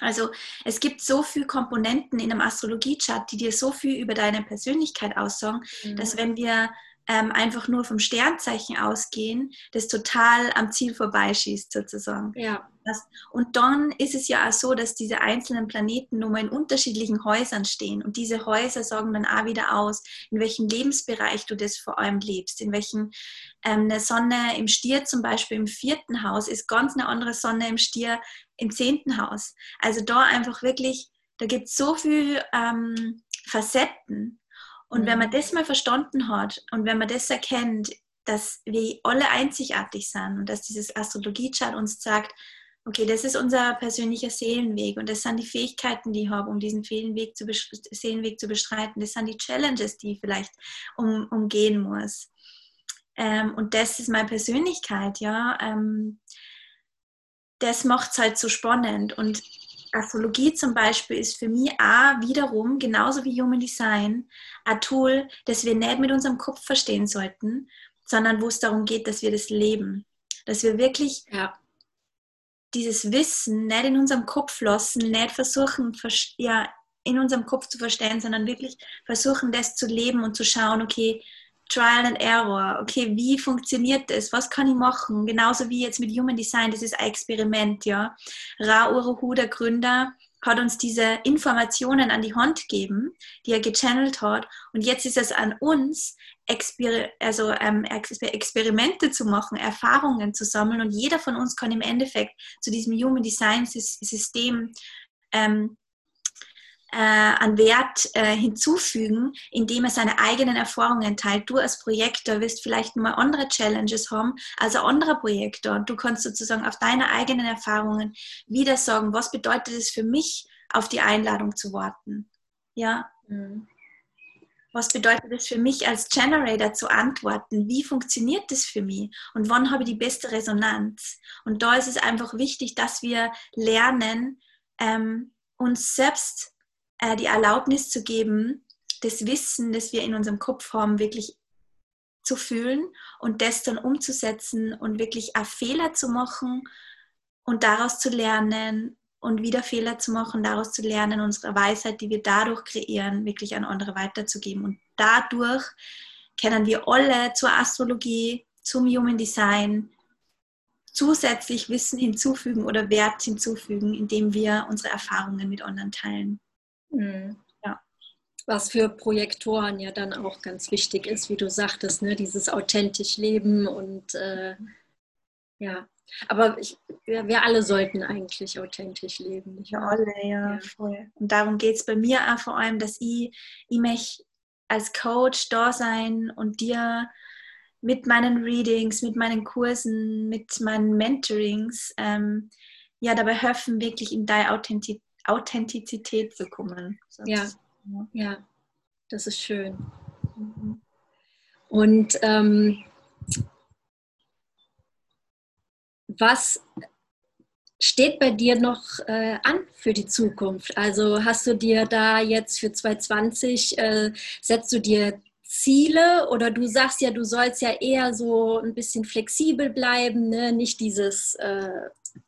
Also es gibt so viele Komponenten in einem Astrologie-Chart, die dir so viel über deine Persönlichkeit aussagen, mhm. dass wenn wir ähm, einfach nur vom Sternzeichen ausgehen, das total am Ziel vorbeischießt sozusagen. Ja. Das, und dann ist es ja auch so, dass diese einzelnen Planeten nur mal in unterschiedlichen Häusern stehen. Und diese Häuser sagen dann auch wieder aus, in welchem Lebensbereich du das vor allem lebst. In welchem ähm, eine Sonne im Stier zum Beispiel im vierten Haus ist ganz eine andere Sonne im Stier im zehnten Haus. Also da einfach wirklich, da gibt es so viele ähm, Facetten. Und mhm. wenn man das mal verstanden hat und wenn man das erkennt, dass wir alle einzigartig sind und dass dieses Astrologie-Chart uns sagt, okay, das ist unser persönlicher Seelenweg und das sind die Fähigkeiten, die ich habe, um diesen Seelenweg zu, Seelenweg zu bestreiten. Das sind die Challenges, die ich vielleicht um, umgehen muss. Ähm, und das ist meine Persönlichkeit, ja. Ähm, das macht es halt so spannend. Und Astrologie zum Beispiel ist für mich auch wiederum, genauso wie Human Design, ein Tool, das wir nicht mit unserem Kopf verstehen sollten, sondern wo es darum geht, dass wir das leben. Dass wir wirklich ja dieses Wissen nicht in unserem Kopf lassen, nicht versuchen, ja, in unserem Kopf zu verstehen, sondern wirklich versuchen, das zu leben und zu schauen, okay, Trial and Error, okay, wie funktioniert das, was kann ich machen, genauso wie jetzt mit Human Design, das ist ein Experiment, ja. Ra Uruhu, der Gründer, hat uns diese Informationen an die Hand gegeben, die er gechannelt hat. Und jetzt ist es an uns, Exper also, ähm, Experimente zu machen, Erfahrungen zu sammeln. Und jeder von uns kann im Endeffekt zu diesem Human Design System ähm, äh, an Wert äh, hinzufügen, indem er seine eigenen Erfahrungen teilt. Du als Projektor wirst vielleicht mal andere Challenges haben als ein anderer Projektor. Und du kannst sozusagen auf deine eigenen Erfahrungen wieder sagen, was bedeutet es für mich, auf die Einladung zu warten. Ja. Mhm was bedeutet es für mich als Generator zu antworten? Wie funktioniert das für mich? Und wann habe ich die beste Resonanz? Und da ist es einfach wichtig, dass wir lernen, ähm, uns selbst äh, die Erlaubnis zu geben, das Wissen, das wir in unserem Kopf haben, wirklich zu fühlen und das dann umzusetzen und wirklich auch Fehler zu machen und daraus zu lernen und wieder Fehler zu machen, daraus zu lernen, unsere Weisheit, die wir dadurch kreieren, wirklich an andere weiterzugeben. Und dadurch können wir alle zur Astrologie, zum Human Design zusätzlich Wissen hinzufügen oder Wert hinzufügen, indem wir unsere Erfahrungen mit anderen teilen. Mhm. Ja. Was für Projektoren ja dann auch ganz wichtig ist, wie du sagtest, ne? dieses authentisch Leben und äh, ja, aber ich, wir, wir, alle sollten eigentlich authentisch leben. Nicht ja, alle, ja, ja, voll. Und darum geht es bei mir auch vor allem, dass ich, ich möchte als Coach da sein und dir mit meinen Readings, mit meinen Kursen, mit meinen Mentorings ähm, ja dabei helfen, wirklich in deine Authentiz Authentizität zu kommen. Ja, ja, das ist schön. Mhm. Und ähm, was steht bei dir noch äh, an für die Zukunft? Also hast du dir da jetzt für 2020, äh, setzt du dir Ziele oder du sagst ja, du sollst ja eher so ein bisschen flexibel bleiben, ne? nicht dieses äh,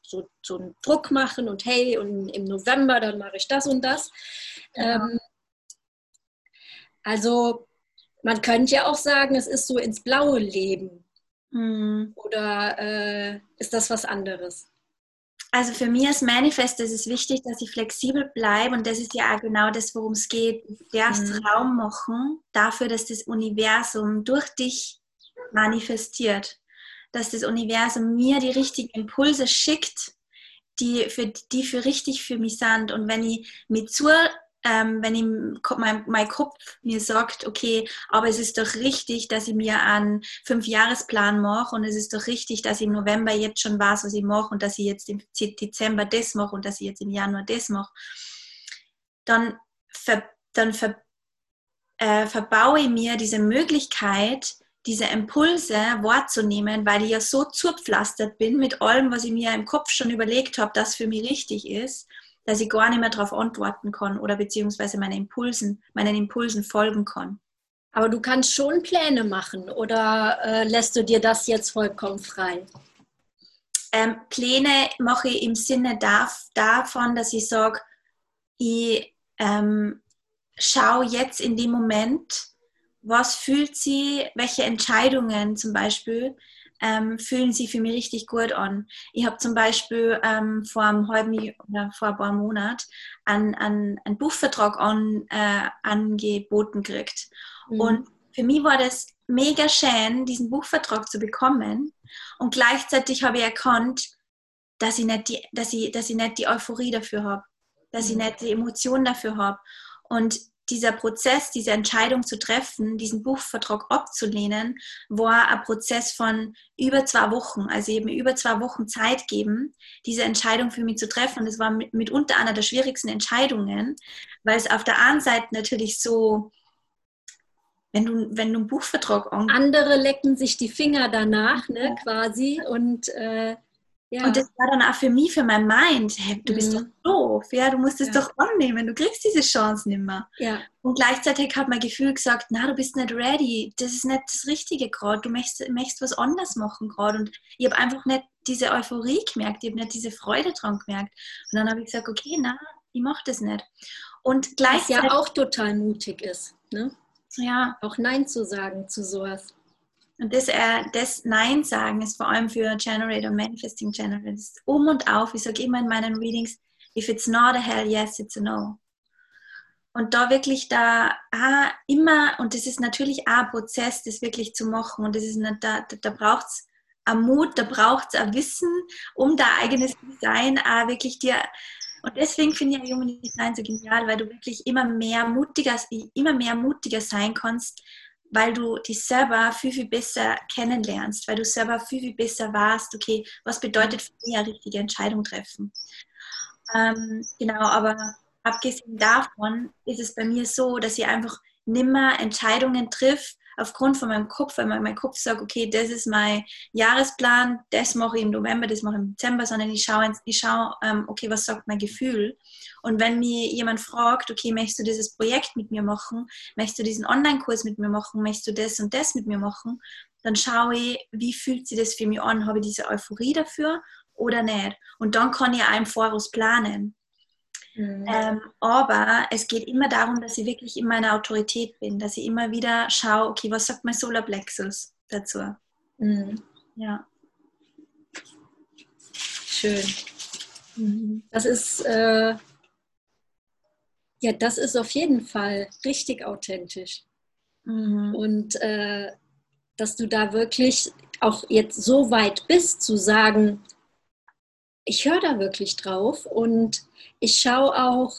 so, so einen Druck machen und hey, und im November dann mache ich das und das. Ja. Ähm, also man könnte ja auch sagen, es ist so ins Blaue leben. Hm. Oder äh, ist das was anderes? Also für mich als Manifest ist es wichtig, dass ich flexibel bleibe und das ist ja auch genau das, worum es geht. Du darfst mhm. Raum machen dafür, dass das Universum durch dich manifestiert, dass das Universum mir die richtigen Impulse schickt, die für, die für richtig für mich sind. Und wenn ich mit zur ähm, wenn ich, mein, mein Kopf mir sagt, okay, aber es ist doch richtig, dass ich mir einen Fünfjahresplan mache und es ist doch richtig, dass ich im November jetzt schon weiß, was ich mache und dass ich jetzt im Dezember das mache und dass ich jetzt im Januar das mache, dann, ver, dann ver, äh, verbaue ich mir diese Möglichkeit, diese Impulse wahrzunehmen, weil ich ja so zurpflastert bin mit allem, was ich mir im Kopf schon überlegt habe, das für mich richtig ist, dass ich gar nicht mehr darauf antworten kann oder beziehungsweise meine Impulsen, meinen Impulsen folgen kann. Aber du kannst schon Pläne machen oder äh, lässt du dir das jetzt vollkommen frei? Ähm, Pläne mache ich im Sinne darf, davon, dass ich sage, ich ähm, schaue jetzt in dem Moment, was fühlt sie, welche Entscheidungen zum Beispiel ähm, fühlen sich für mich richtig gut an. Ich habe zum Beispiel ähm, vor einem halben oder vor ein paar Monaten einen, einen, einen Buchvertrag an, äh, angeboten gekriegt. Mhm. Und für mich war das mega schön, diesen Buchvertrag zu bekommen. Und gleichzeitig habe ich erkannt, dass ich nicht die, dass ich, dass ich nicht die Euphorie dafür habe, dass mhm. ich nicht die Emotion dafür habe. Und dieser Prozess, diese Entscheidung zu treffen, diesen Buchvertrag abzulehnen, war ein Prozess von über zwei Wochen. Also eben über zwei Wochen Zeit geben, diese Entscheidung für mich zu treffen. Und es war mitunter einer der schwierigsten Entscheidungen, weil es auf der einen Seite natürlich so, wenn du, wenn du einen Buchvertrag Andere lecken sich die Finger danach, ne, quasi. Und äh ja. Und das war dann auch für mich, für mein Mind, hey, du bist mhm. doch doof, ja, du musst es ja. doch annehmen, du kriegst diese Chance nicht mehr. Ja. Und gleichzeitig hat mein Gefühl gesagt, na, du bist nicht ready, das ist nicht das Richtige gerade, du möchtest, möchtest was anderes machen gerade. Und ich habe einfach nicht diese Euphorie gemerkt, ich habe nicht diese Freude dran gemerkt. Und dann habe ich gesagt, okay, na, ich mache das nicht. Und gleichzeitig... Was ja auch total mutig ist, ne? Ja. Auch Nein zu sagen zu sowas. Und das, äh, das Nein sagen ist vor allem für Generator, Manifesting Generator, um und auf. Ich sage immer in meinen Readings, if it's not a hell yes, it's a no. Und da wirklich da ah, immer, und das ist natürlich auch ein Prozess, das wirklich zu machen. Und das ist nicht, da, da, da braucht es Mut, da braucht es ein Wissen, um dein eigenes Design auch wirklich dir. Und deswegen finde ich Human Design so genial, weil du wirklich immer mehr mutiger, immer mehr mutiger sein kannst, weil du dich selber viel, viel besser kennenlernst, weil du selber viel, viel besser warst, okay, was bedeutet für mich eine richtige Entscheidung treffen. Ähm, genau, aber abgesehen davon ist es bei mir so, dass ich einfach nimmer Entscheidungen triff aufgrund von meinem Kopf, weil mein Kopf sagt, okay, das ist mein Jahresplan, das mache ich im November, das mache ich im Dezember, sondern ich schaue, ich schaue ähm, okay, was sagt mein Gefühl? Und wenn mir jemand fragt, okay, möchtest du dieses Projekt mit mir machen, möchtest du diesen Online-Kurs mit mir machen, möchtest du das und das mit mir machen, dann schaue ich, wie fühlt sich das für mich an, habe ich diese Euphorie dafür oder nicht? Und dann kann ich auch im Voraus planen. Mhm. Ähm, aber es geht immer darum, dass ich wirklich in meiner Autorität bin, dass ich immer wieder schaue, okay, was sagt mein Solarplexus dazu? Mhm. Ja. Schön. Mhm. Das ist, äh, ja, das ist auf jeden Fall richtig authentisch. Mhm. Und äh, dass du da wirklich auch jetzt so weit bist zu sagen, ich höre da wirklich drauf und ich schaue auch,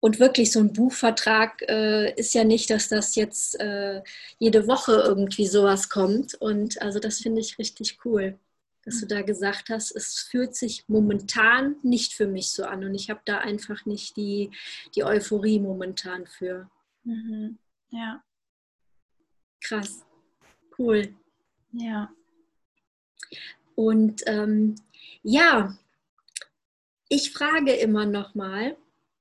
und wirklich so ein Buchvertrag äh, ist ja nicht, dass das jetzt äh, jede Woche irgendwie sowas kommt. Und also das finde ich richtig cool, dass du da gesagt hast, es fühlt sich momentan nicht für mich so an und ich habe da einfach nicht die, die Euphorie momentan für. Mhm. Ja. Krass. Cool. Ja. Und ähm, ja, ich frage immer noch mal,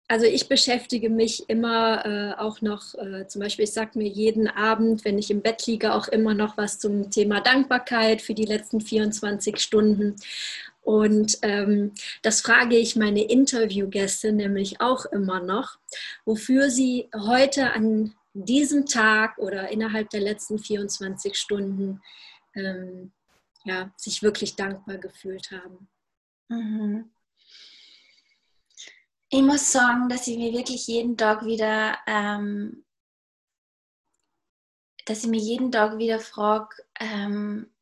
also ich beschäftige mich immer äh, auch noch, äh, zum Beispiel, ich sage mir jeden Abend, wenn ich im Bett liege, auch immer noch was zum Thema Dankbarkeit für die letzten 24 Stunden. Und ähm, das frage ich meine Interviewgäste nämlich auch immer noch, wofür sie heute an diesem Tag oder innerhalb der letzten 24 Stunden ähm, ja, sich wirklich dankbar gefühlt haben. Mhm. Ich muss sagen, dass ich mir wirklich jeden Tag wieder, ähm, dass ich mir jeden Tag wieder frage, ähm,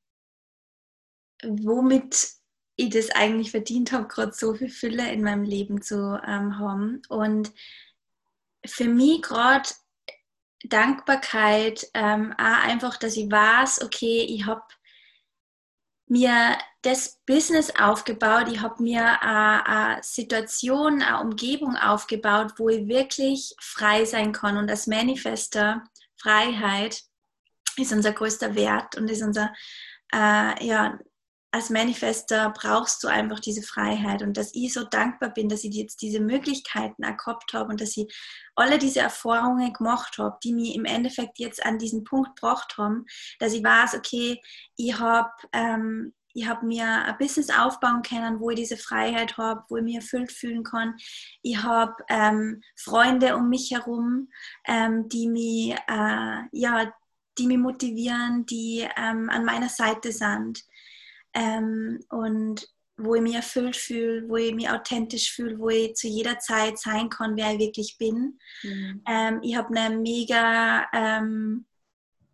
womit ich das eigentlich verdient habe, gerade so viel Fülle in meinem Leben zu ähm, haben. Und für mich gerade Dankbarkeit, ähm, auch einfach, dass ich weiß, okay, ich habe mir das Business aufgebaut, ich habe mir eine, eine, Situation, eine Umgebung aufgebaut, wo ich wirklich frei sein kann. Und als Manifester, Freiheit ist unser größter Wert und ist unser, äh, ja, als Manifester brauchst du einfach diese Freiheit und dass ich so dankbar bin, dass ich jetzt diese Möglichkeiten gehabt habe und dass ich alle diese Erfahrungen gemacht habe, die mich im Endeffekt jetzt an diesen Punkt gebracht haben, dass ich weiß, okay, ich habe ähm, ich mir ein Business aufbauen können, wo ich diese Freiheit habe, wo ich mich erfüllt fühlen kann. Ich habe ähm, Freunde um mich herum, ähm, die mich äh, ja, die mich motivieren, die ähm, an meiner Seite sind ähm, und wo ich mich erfüllt fühle, wo ich mich authentisch fühle, wo ich zu jeder Zeit sein kann, wer ich wirklich bin. Mhm. Ähm, ich habe eine mega ähm,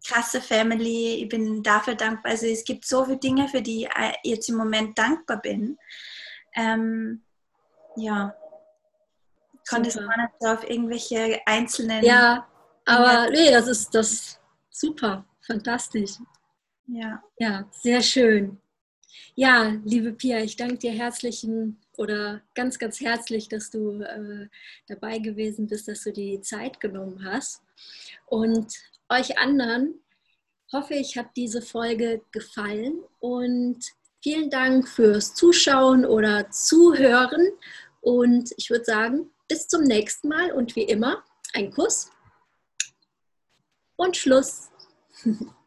krasse Family, ich bin dafür dankbar. Also es gibt so viele Dinge, für die ich jetzt im Moment dankbar bin. Ähm, ja, ich konnte es gar nicht so auf irgendwelche einzelnen. Ja, aber nee, das ist das super, fantastisch. Ja. Ja, sehr schön. Ja, liebe Pia, ich danke dir herzlichen oder ganz, ganz herzlich, dass du äh, dabei gewesen bist, dass du die Zeit genommen hast. Und euch anderen hoffe ich, hat diese Folge gefallen und vielen Dank fürs Zuschauen oder Zuhören. Und ich würde sagen, bis zum nächsten Mal und wie immer, ein Kuss und Schluss.